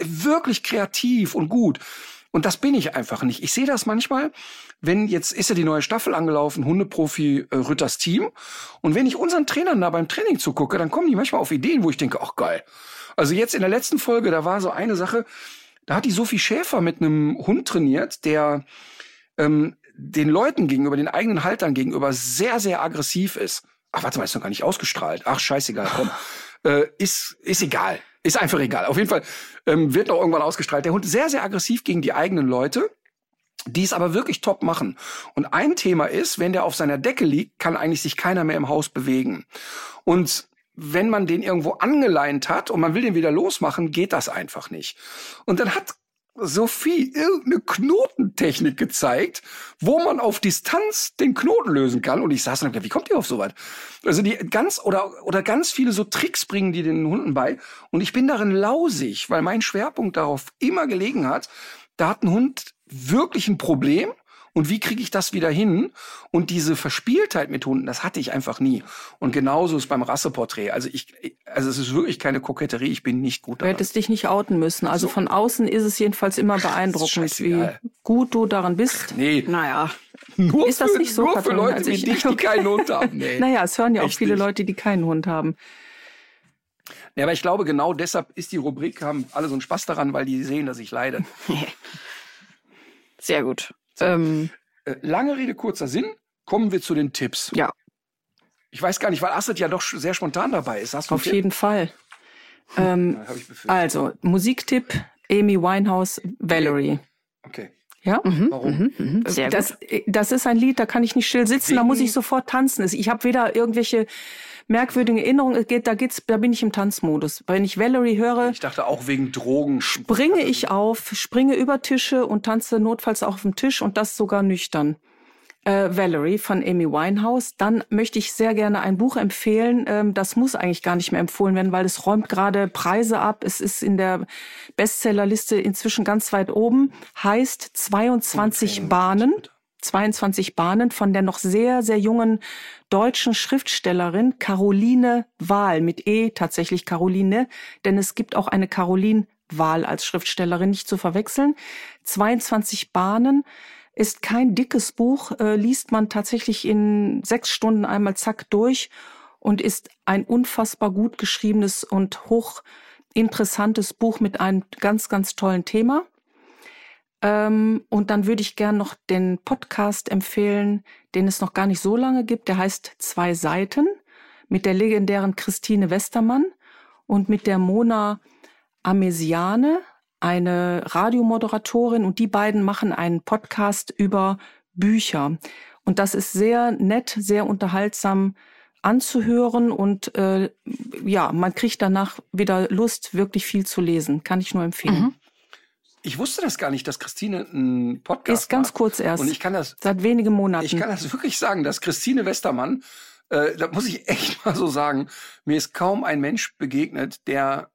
wirklich kreativ und gut. Und das bin ich einfach nicht. Ich sehe das manchmal, wenn jetzt ist ja die neue Staffel angelaufen, Hundeprofi äh, Rütters Team. Und wenn ich unseren Trainern da beim Training zugucke, dann kommen die manchmal auf Ideen, wo ich denke, ach geil. Also jetzt in der letzten Folge, da war so eine Sache, da hat die Sophie Schäfer mit einem Hund trainiert, der ähm, den Leuten gegenüber, den eigenen Haltern gegenüber sehr, sehr aggressiv ist. Ach, warte mal, ist noch gar nicht ausgestrahlt. Ach, scheißegal, komm. äh, ist, ist egal. Ist einfach egal. Auf jeden Fall ähm, wird noch irgendwann ausgestrahlt. Der Hund sehr, sehr aggressiv gegen die eigenen Leute die es aber wirklich top machen. Und ein Thema ist, wenn der auf seiner Decke liegt, kann eigentlich sich keiner mehr im Haus bewegen. Und wenn man den irgendwo angeleint hat und man will den wieder losmachen, geht das einfach nicht. Und dann hat Sophie irgendeine Knotentechnik gezeigt, wo man auf Distanz den Knoten lösen kann. Und ich saß und dachte, wie kommt ihr auf so weit? Also die ganz oder oder ganz viele so Tricks bringen die den Hunden bei. Und ich bin darin lausig, weil mein Schwerpunkt darauf immer gelegen hat. Da hat ein Hund wirklich ein Problem und wie kriege ich das wieder hin? Und diese Verspieltheit mit Hunden, das hatte ich einfach nie. Und genauso ist beim Rasseporträt. Also ich, also es ist wirklich keine Koketterie. Ich bin nicht gut daran. Du hättest dich nicht outen müssen. Also so. von außen ist es jedenfalls immer beeindruckend, wie gut du daran bist. Nee. Naja. Nur ist das für, nicht so, nur für Leute wie dich, die keinen Hund haben. [LAUGHS] Nee. naja, es hören ja auch Echt viele nicht. Leute, die keinen Hund haben. Ja, aber ich glaube, genau deshalb ist die Rubrik, haben alle so einen Spaß daran, weil die sehen, dass ich leide. [LAUGHS] Sehr gut. So. Ähm, äh, lange Rede, kurzer Sinn. Kommen wir zu den Tipps. Ja. Ich weiß gar nicht, weil Astrid ja doch sehr spontan dabei ist. Hast du Auf jeden Fall. Ähm, also, Musiktipp, Amy Winehouse, Valerie. Okay. Ja? Mhm. Warum? Mhm. Mhm. Sehr das, gut. das ist ein Lied, da kann ich nicht still sitzen, Wegen? da muss ich sofort tanzen. Ich habe weder irgendwelche merkwürdigen Erinnerungen, da geht's, da bin ich im Tanzmodus. Wenn ich Valerie höre, ich dachte auch wegen Drogen, springe ich auf, springe über Tische und tanze notfalls auch auf dem Tisch und das sogar nüchtern. Äh, Valerie von Amy Winehouse. Dann möchte ich sehr gerne ein Buch empfehlen. Ähm, das muss eigentlich gar nicht mehr empfohlen werden, weil es räumt gerade Preise ab. Es ist in der Bestsellerliste inzwischen ganz weit oben. Heißt 22 Bahnen. 22 Bahnen von der noch sehr, sehr jungen deutschen Schriftstellerin Caroline Wahl mit E tatsächlich Caroline, denn es gibt auch eine Caroline Wahl als Schriftstellerin nicht zu verwechseln. 22 Bahnen ist kein dickes Buch, äh, liest man tatsächlich in sechs Stunden einmal zack durch und ist ein unfassbar gut geschriebenes und hochinteressantes Buch mit einem ganz, ganz tollen Thema. Ähm, und dann würde ich gern noch den Podcast empfehlen, den es noch gar nicht so lange gibt. Der heißt Zwei Seiten mit der legendären Christine Westermann und mit der Mona Amesiane, eine Radiomoderatorin. Und die beiden machen einen Podcast über Bücher. Und das ist sehr nett, sehr unterhaltsam anzuhören und äh, ja, man kriegt danach wieder Lust, wirklich viel zu lesen. Kann ich nur empfehlen. Mhm. Ich wusste das gar nicht, dass Christine einen Podcast Ist ganz macht. kurz erst. Und ich kann das seit wenigen Monaten. Ich kann das wirklich sagen, dass Christine Westermann, äh, da muss ich [LAUGHS] echt mal so sagen, mir ist kaum ein Mensch begegnet, der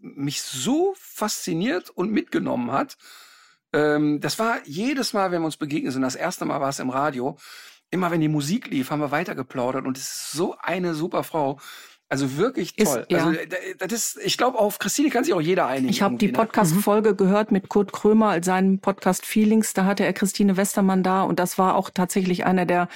mich so fasziniert und mitgenommen hat. Ähm, das war jedes Mal, wenn wir uns begegnet sind. Das erste Mal war es im Radio. Immer wenn die Musik lief, haben wir weitergeplaudert und es ist so eine super Frau. Also wirklich toll. Ist, ja. Also das ist, ich glaube, auf Christine kann sich auch jeder einigen. Ich habe die ne? Podcast-Folge mhm. gehört mit Kurt Krömer, seinem Podcast Feelings. Da hatte er Christine Westermann da und das war auch tatsächlich einer der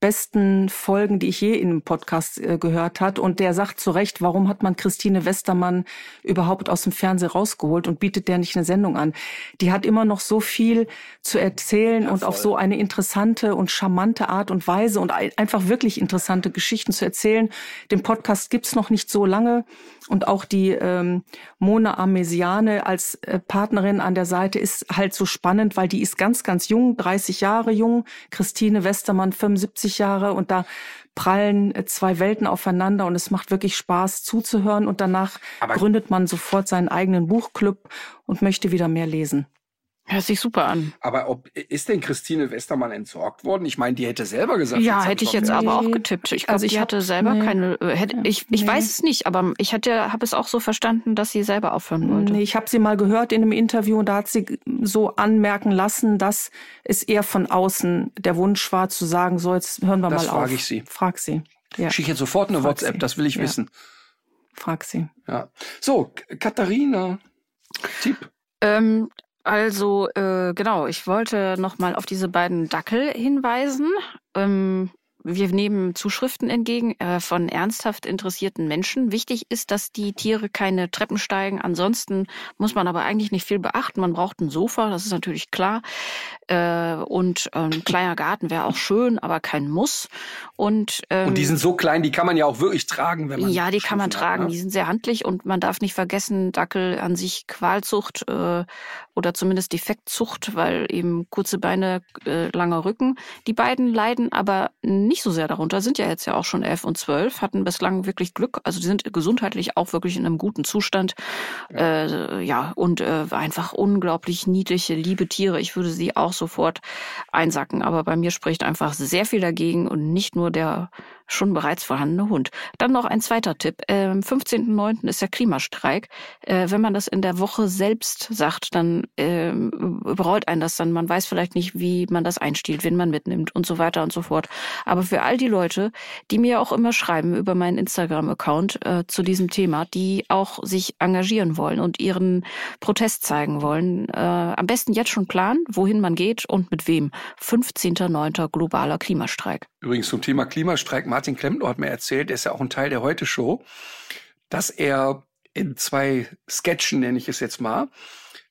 besten Folgen, die ich je in einem Podcast äh, gehört hat. Und der sagt zu Recht, warum hat man Christine Westermann überhaupt aus dem Fernsehen rausgeholt und bietet der nicht eine Sendung an? Die hat immer noch so viel zu erzählen ja, und auf so eine interessante und charmante Art und Weise und einfach wirklich interessante Geschichten zu erzählen. Den Podcast gibt's noch nicht so lange. Und auch die ähm, Mona Amesiane als äh, Partnerin an der Seite ist halt so spannend, weil die ist ganz, ganz jung, 30 Jahre jung. Christine Westermann 75 Jahre und da prallen äh, zwei Welten aufeinander und es macht wirklich Spaß zuzuhören und danach Aber gründet man sofort seinen eigenen Buchclub und möchte wieder mehr lesen. Hört sich super an. Aber ob ist denn Christine Westermann entsorgt worden? Ich meine, die hätte selber gesagt. Ja, hätte ich jetzt nee. aber auch getippt. Ich glaube, also ich, ich hatte selber nee. keine. Äh, hätte, ich ich nee. weiß es nicht, aber ich hatte habe es auch so verstanden, dass sie selber aufhören wollte. Nee, ich habe sie mal gehört in einem Interview und da hat sie so anmerken lassen, dass es eher von außen der Wunsch war zu sagen, so jetzt hören wir das mal auf. Das frage ich sie. Frag sie. Ja. Schicke jetzt sofort eine frag WhatsApp, sie. das will ich ja. wissen. Frag sie. Ja. So, Katharina, Tipp. Ähm, also äh, genau, ich wollte noch mal auf diese beiden Dackel hinweisen. Ähm, wir nehmen Zuschriften entgegen äh, von ernsthaft interessierten Menschen. Wichtig ist, dass die Tiere keine Treppen steigen. Ansonsten muss man aber eigentlich nicht viel beachten. Man braucht ein Sofa, das ist natürlich klar. Äh, und ein ähm, kleiner Garten wäre auch schön, aber kein Muss. Und, ähm, und die sind so klein, die kann man ja auch wirklich tragen, wenn man. Ja, die kann man tragen. Hat, ne? Die sind sehr handlich und man darf nicht vergessen, Dackel an sich Qualzucht äh, oder zumindest Defektzucht, weil eben kurze Beine, äh, langer Rücken. Die beiden leiden aber nicht so sehr darunter, sind ja jetzt ja auch schon elf und zwölf, hatten bislang wirklich Glück. Also die sind gesundheitlich auch wirklich in einem guten Zustand. Ja, äh, ja und äh, einfach unglaublich niedliche, liebe Tiere. Ich würde sie auch sofort einsacken. Aber bei mir spricht einfach sehr viel dagegen und nicht nur der schon bereits vorhandene Hund. Dann noch ein zweiter Tipp. Am 15.09. ist der Klimastreik. Äh, wenn man das in der Woche selbst sagt, dann überrollt einen das dann. Man weiß vielleicht nicht, wie man das einstiehlt, wen man mitnimmt und so weiter und so fort. Aber für all die Leute, die mir auch immer schreiben über meinen Instagram-Account äh, zu diesem Thema, die auch sich engagieren wollen und ihren Protest zeigen wollen, äh, am besten jetzt schon planen, wohin man geht und mit wem. 15.09. globaler Klimastreik. Übrigens zum Thema Klimastreik, Martin Klempner hat mir erzählt, der ist ja auch ein Teil der Heute-Show, dass er in zwei Sketchen, nenne ich es jetzt mal,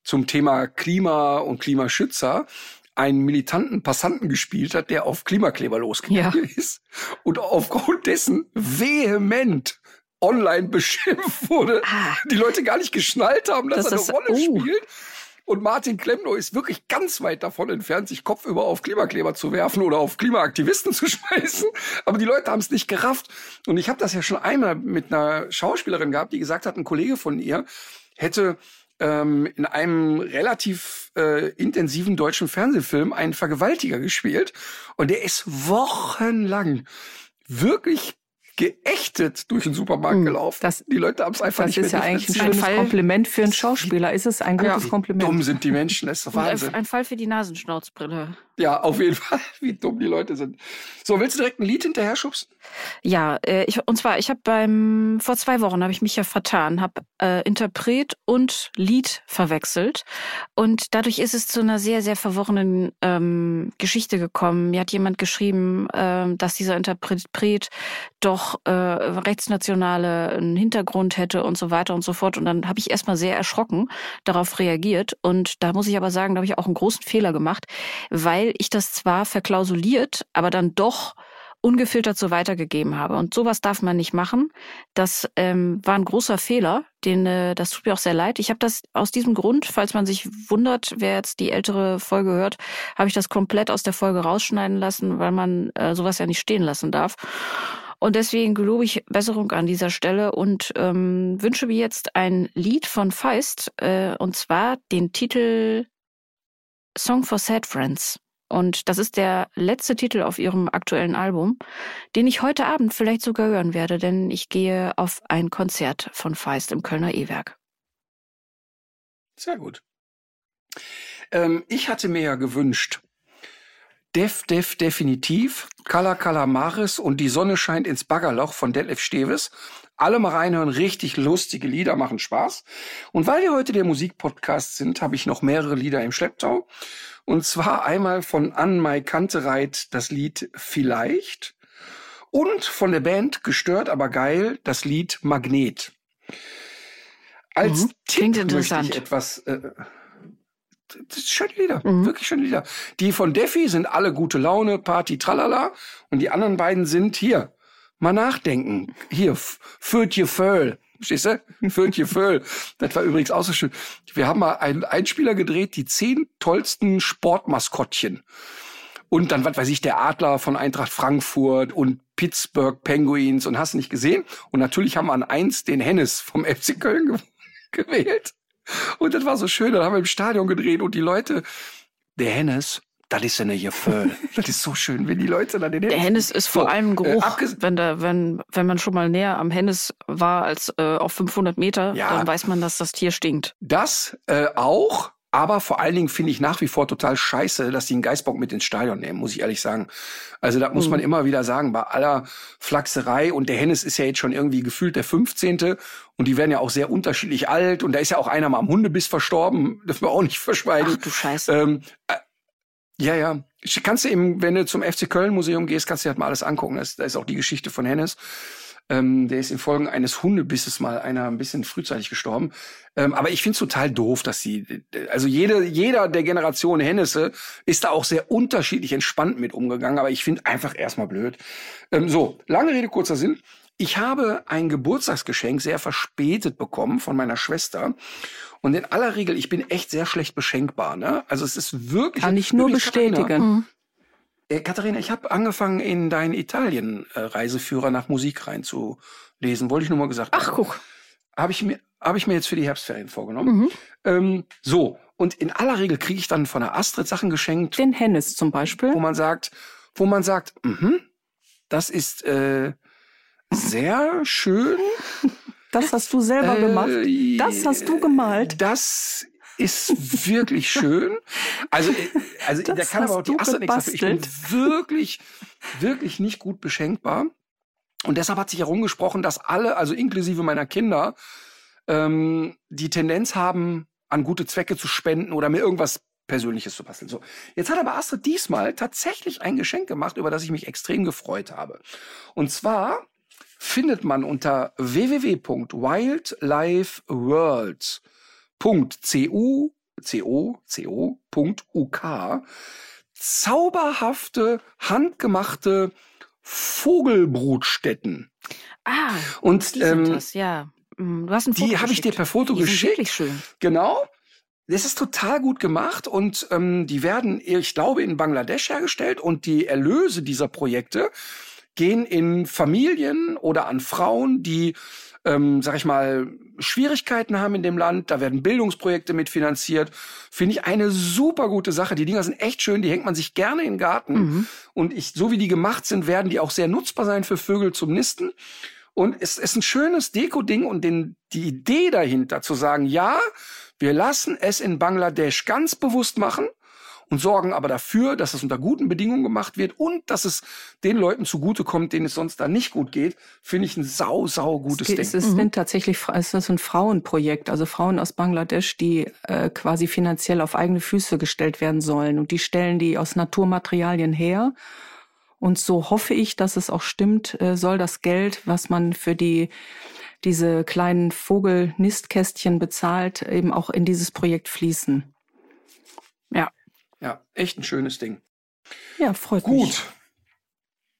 zum Thema Klima und Klimaschützer einen militanten Passanten gespielt hat, der auf Klimakleber losgegangen ja. ist und aufgrund dessen vehement online beschimpft wurde, ah. die Leute gar nicht geschnallt haben, dass das er eine Rolle uh. spielt und Martin Klemmno ist wirklich ganz weit davon entfernt, sich kopfüber auf Klimakleber zu werfen oder auf Klimaaktivisten [LAUGHS] zu schmeißen. Aber die Leute haben es nicht gerafft. Und ich habe das ja schon einmal mit einer Schauspielerin gehabt, die gesagt hat, ein Kollege von ihr hätte ähm, in einem relativ äh, intensiven deutschen Fernsehfilm einen Vergewaltiger gespielt. Und der ist wochenlang wirklich geächtet durch den Supermarkt hm, gelaufen. Das, die Leute haben es einfach das nicht Das ist ja eigentlich ein schönes Fall. Kompliment für einen Schauspieler. Ist es ein gutes ja, Kompliment? Dumm sind die Menschen, das ist Wahnsinn. Ein Fall für die Nasenschnauzbrille. Ja, auf jeden [LAUGHS] Fall, wie dumm die Leute sind. So, willst du direkt ein Lied hinterher schubsen? Ja, äh, ich, und zwar, ich habe beim, vor zwei Wochen habe ich mich ja vertan, habe äh, Interpret und Lied verwechselt. Und dadurch ist es zu einer sehr, sehr verworrenen ähm, Geschichte gekommen. Mir hat jemand geschrieben, äh, dass dieser Interpret doch äh, rechtsnationale einen Hintergrund hätte und so weiter und so fort. Und dann habe ich erstmal sehr erschrocken darauf reagiert. Und da muss ich aber sagen, da habe ich auch einen großen Fehler gemacht, weil weil ich das zwar verklausuliert, aber dann doch ungefiltert so weitergegeben habe. Und sowas darf man nicht machen. Das ähm, war ein großer Fehler, den äh, das tut mir auch sehr leid. Ich habe das aus diesem Grund, falls man sich wundert, wer jetzt die ältere Folge hört, habe ich das komplett aus der Folge rausschneiden lassen, weil man äh, sowas ja nicht stehen lassen darf. Und deswegen gelobe ich Besserung an dieser Stelle und ähm, wünsche mir jetzt ein Lied von Feist, äh, und zwar den Titel Song for Sad Friends. Und das ist der letzte Titel auf ihrem aktuellen Album, den ich heute Abend vielleicht sogar hören werde, denn ich gehe auf ein Konzert von Feist im Kölner E-Werk. Sehr gut. Ähm, ich hatte mir ja gewünscht, Def Def Definitiv, Kala Kalamaris und Die Sonne scheint ins Baggerloch von Detlef Steves. Alle mal reinhören, richtig lustige Lieder, machen Spaß. Und weil wir heute der Musikpodcast sind, habe ich noch mehrere Lieder im Schlepptau. Und zwar einmal von Ann-Mai Kantereit das Lied Vielleicht und von der Band Gestört aber geil das Lied Magnet. Als mhm. Tipp möchte ich etwas äh, das ist schöne Lieder, mhm. wirklich schöne Lieder. Die von Defi sind alle gute Laune, Party, tralala. Und die anderen beiden sind hier. Mal nachdenken. Hier, führt je Föll. Verstehst du? Führt je Föll. Das war übrigens auch so schön. Wir haben mal einen Einspieler gedreht, die zehn tollsten Sportmaskottchen. Und dann, was weiß ich, der Adler von Eintracht Frankfurt und Pittsburgh Penguins und hast nicht gesehen. Und natürlich haben wir an eins den Hennes vom FC Köln gewählt. Und das war so schön. Dann haben wir im Stadion gedreht und die Leute, der Hennes, das ist eine Gefühl. [LAUGHS] das ist so schön, wenn die Leute dann den Hennes. Der Hennes ist vor so, allem Geruch. Äh, wenn, da, wenn, wenn man schon mal näher am Hennes war als äh, auf 500 Meter, ja, dann weiß man, dass das Tier stinkt. Das äh, auch, Aber vor allen Dingen finde ich nach wie vor total scheiße, dass die einen Geißbock mit ins Stadion nehmen, muss ich ehrlich sagen. Also da muss mhm. man immer wieder sagen, bei aller Flachserei und der Hennes ist ja jetzt schon irgendwie gefühlt der 15. und die werden ja auch sehr unterschiedlich alt und da ist ja auch einer mal am Hundebiss verstorben, dürfen wir auch nicht verschweigen. Ach du Scheiße. Ähm, äh, ja, ja. Kannst du eben, wenn du zum FC Köln Museum gehst, kannst du dir halt mal alles angucken. Da ist auch die Geschichte von Hennes. Ähm, der ist in Folgen eines Hundebisses mal einer ein bisschen frühzeitig gestorben. Ähm, aber ich finde es total doof, dass sie, also jede, jeder der Generation Hennesse ist da auch sehr unterschiedlich entspannt mit umgegangen. Aber ich finde einfach erstmal blöd. Ähm, so, lange Rede, kurzer Sinn. Ich habe ein Geburtstagsgeschenk sehr verspätet bekommen von meiner Schwester. Und in aller Regel, ich bin echt sehr schlecht beschenkbar. Ne? Also es ist wirklich. Kann ich nur bestätigen. Katharina, äh, Katharina, ich habe angefangen, in deinen Italien-Reiseführer nach Musik reinzulesen. Wollte ich nur mal gesagt Ach, guck. Habe ich, mir, hab ich mir jetzt für die Herbstferien vorgenommen. Mhm. Ähm, so, und in aller Regel kriege ich dann von der Astrid Sachen geschenkt. Den Hennes zum Beispiel. Wo man sagt, wo man sagt, mhm, das ist äh, sehr schön. [LAUGHS] Das hast du selber äh, gemacht. Das hast du gemalt. Das ist wirklich schön. Also, äh, also da kann aber auch die Asse nichts dafür. Ich bin wirklich, wirklich nicht gut beschenkbar. Und deshalb hat sich herumgesprochen, dass alle, also inklusive meiner Kinder, ähm, die Tendenz haben, an gute Zwecke zu spenden oder mir irgendwas Persönliches zu basteln. So, jetzt hat aber Astrid diesmal tatsächlich ein Geschenk gemacht, über das ich mich extrem gefreut habe. Und zwar findet man unter www.wildlifeworld .cu, co, co.uk zauberhafte, handgemachte Vogelbrutstätten. Ah, und die ähm, das, ja. Mm, du hast ein Foto Die habe ich dir per Foto die geschickt. Sind wirklich schön. Genau. Das ist total gut gemacht und ähm, die werden, ich glaube, in Bangladesch hergestellt und die Erlöse dieser Projekte gehen in Familien oder an Frauen, die ähm, sag ich mal, Schwierigkeiten haben in dem Land. Da werden Bildungsprojekte mitfinanziert. Finde ich eine super gute Sache. Die Dinger sind echt schön, die hängt man sich gerne in den Garten. Mhm. Und ich, so wie die gemacht sind, werden die auch sehr nutzbar sein für Vögel zum Nisten. Und es ist ein schönes Deko-Ding und den, die Idee dahinter zu sagen, ja, wir lassen es in Bangladesch ganz bewusst machen und sorgen aber dafür, dass es unter guten Bedingungen gemacht wird und dass es den Leuten zugutekommt, denen es sonst da nicht gut geht, finde ich ein sau, sau gutes es Ding. Es ist mhm. tatsächlich es ist ein Frauenprojekt, also Frauen aus Bangladesch, die äh, quasi finanziell auf eigene Füße gestellt werden sollen. Und die stellen die aus Naturmaterialien her. Und so hoffe ich, dass es auch stimmt, äh, soll das Geld, was man für die diese kleinen Vogelnistkästchen bezahlt, eben auch in dieses Projekt fließen. Ja. Echt ein schönes Ding. Ja, freut Gut. mich. Gut.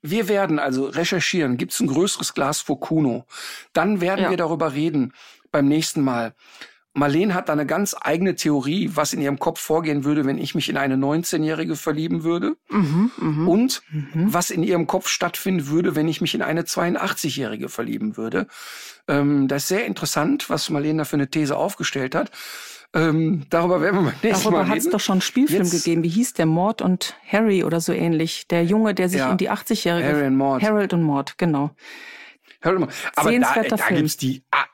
Wir werden also recherchieren, gibt es ein größeres Glas Focuno. Dann werden ja. wir darüber reden beim nächsten Mal. Marlene hat da eine ganz eigene Theorie, was in ihrem Kopf vorgehen würde, wenn ich mich in eine 19-Jährige verlieben würde. Mhm, mh. Und mhm. was in ihrem Kopf stattfinden würde, wenn ich mich in eine 82-Jährige verlieben würde. Ähm, das ist sehr interessant, was Marlene da für eine These aufgestellt hat. Ähm, darüber werden wir mal nächstes Darüber Mal reden. hat es doch schon einen Spielfilm Jetzt. gegeben. Wie hieß der? Mord und Harry oder so ähnlich. Der Junge, der sich ja. in die 80-jährige... Harry und Mord. Harold und Mord, genau. Harold und Mord. Aber da, da gibt's die... Ah,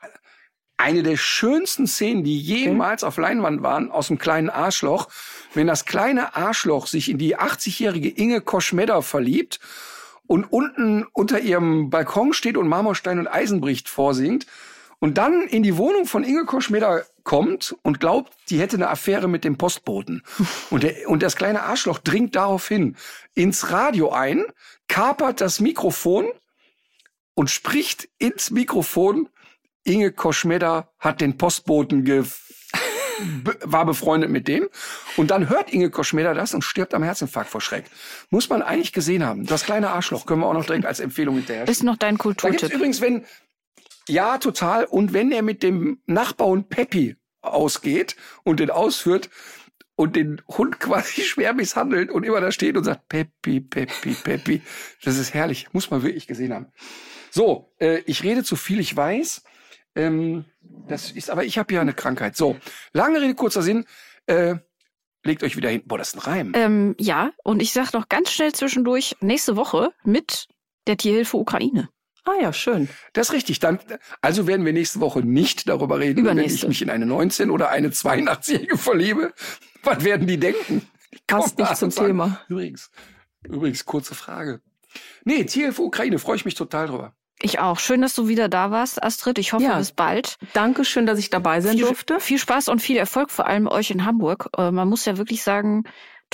eine der schönsten Szenen, die jemals okay. auf Leinwand waren, aus dem kleinen Arschloch, wenn das kleine Arschloch sich in die 80-jährige Inge Koschmedder verliebt und unten unter ihrem Balkon steht und Marmorstein und Eisenbricht vorsingt und dann in die Wohnung von Inge Koschmeder kommt und glaubt, die hätte eine Affäre mit dem Postboten. [LAUGHS] Und, der, und das kleine Arschloch dringt daraufhin ins Radio ein, kapert das Mikrofon und spricht ins Mikrofon, Inge Koschmeder hat den Postboten ge war befreundet mit dem. Und dann hört Inge Koschmeder das und stirbt am Herzinfarkt vor Schreck. Muss man eigentlich gesehen haben. Das kleine Arschloch können wir auch noch direkt als Empfehlung hinterher. Ist noch dein Kulturtipp. Da gibt's übrigens, wenn, ja, total. Und wenn er mit dem Nachbarn Peppi ausgeht und den ausführt und den Hund [LAUGHS] quasi schwer misshandelt und immer da steht und sagt Peppi, Peppi, Peppi. Das ist herrlich. Muss man wirklich gesehen haben. So, äh, ich rede zu viel, ich weiß. Ähm, das ist, aber ich habe ja eine Krankheit. So, lange Rede, kurzer Sinn. Äh, legt euch wieder hin. Boah, das ist ein Reim. Ähm, ja, und ich sag noch ganz schnell zwischendurch, nächste Woche mit der Tierhilfe Ukraine. Ah ja, schön. Das ist richtig. Dann, also werden wir nächste Woche nicht darüber reden, wenn Übernächste. ich mich in eine 19 oder eine 82-Jährige verliebe. [LAUGHS] Was werden die denken? [LAUGHS] Passt nicht zum sagen, Thema. Übrigens, übrigens, kurze Frage. Nee, Zielhilfe Ukraine, freue ich mich total drüber. Ich auch. Schön, dass du wieder da warst, Astrid. Ich hoffe, Ja. bis bald. Dankeschön, dass ich dabei sein Viel, durfte. viel Spaß und viel Erfolg, vor allem euch in Hamburg. Äh, Man muss ja wirklich sagen,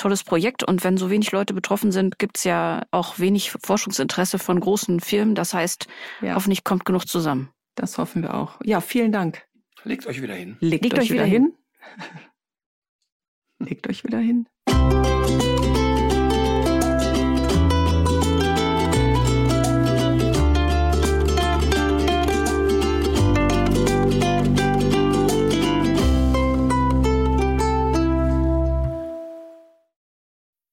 tolles Projekt. Und wenn so wenig Leute betroffen sind, gibt's ja auch wenig Forschungsinteresse von großen Firmen. Das heißt, Ja. hoffentlich kommt genug zusammen. Das hoffen wir auch. Ja, vielen Dank. Legt euch wieder hin. Legt, Legt euch wieder hin. [LAUGHS] Legt euch wieder hin.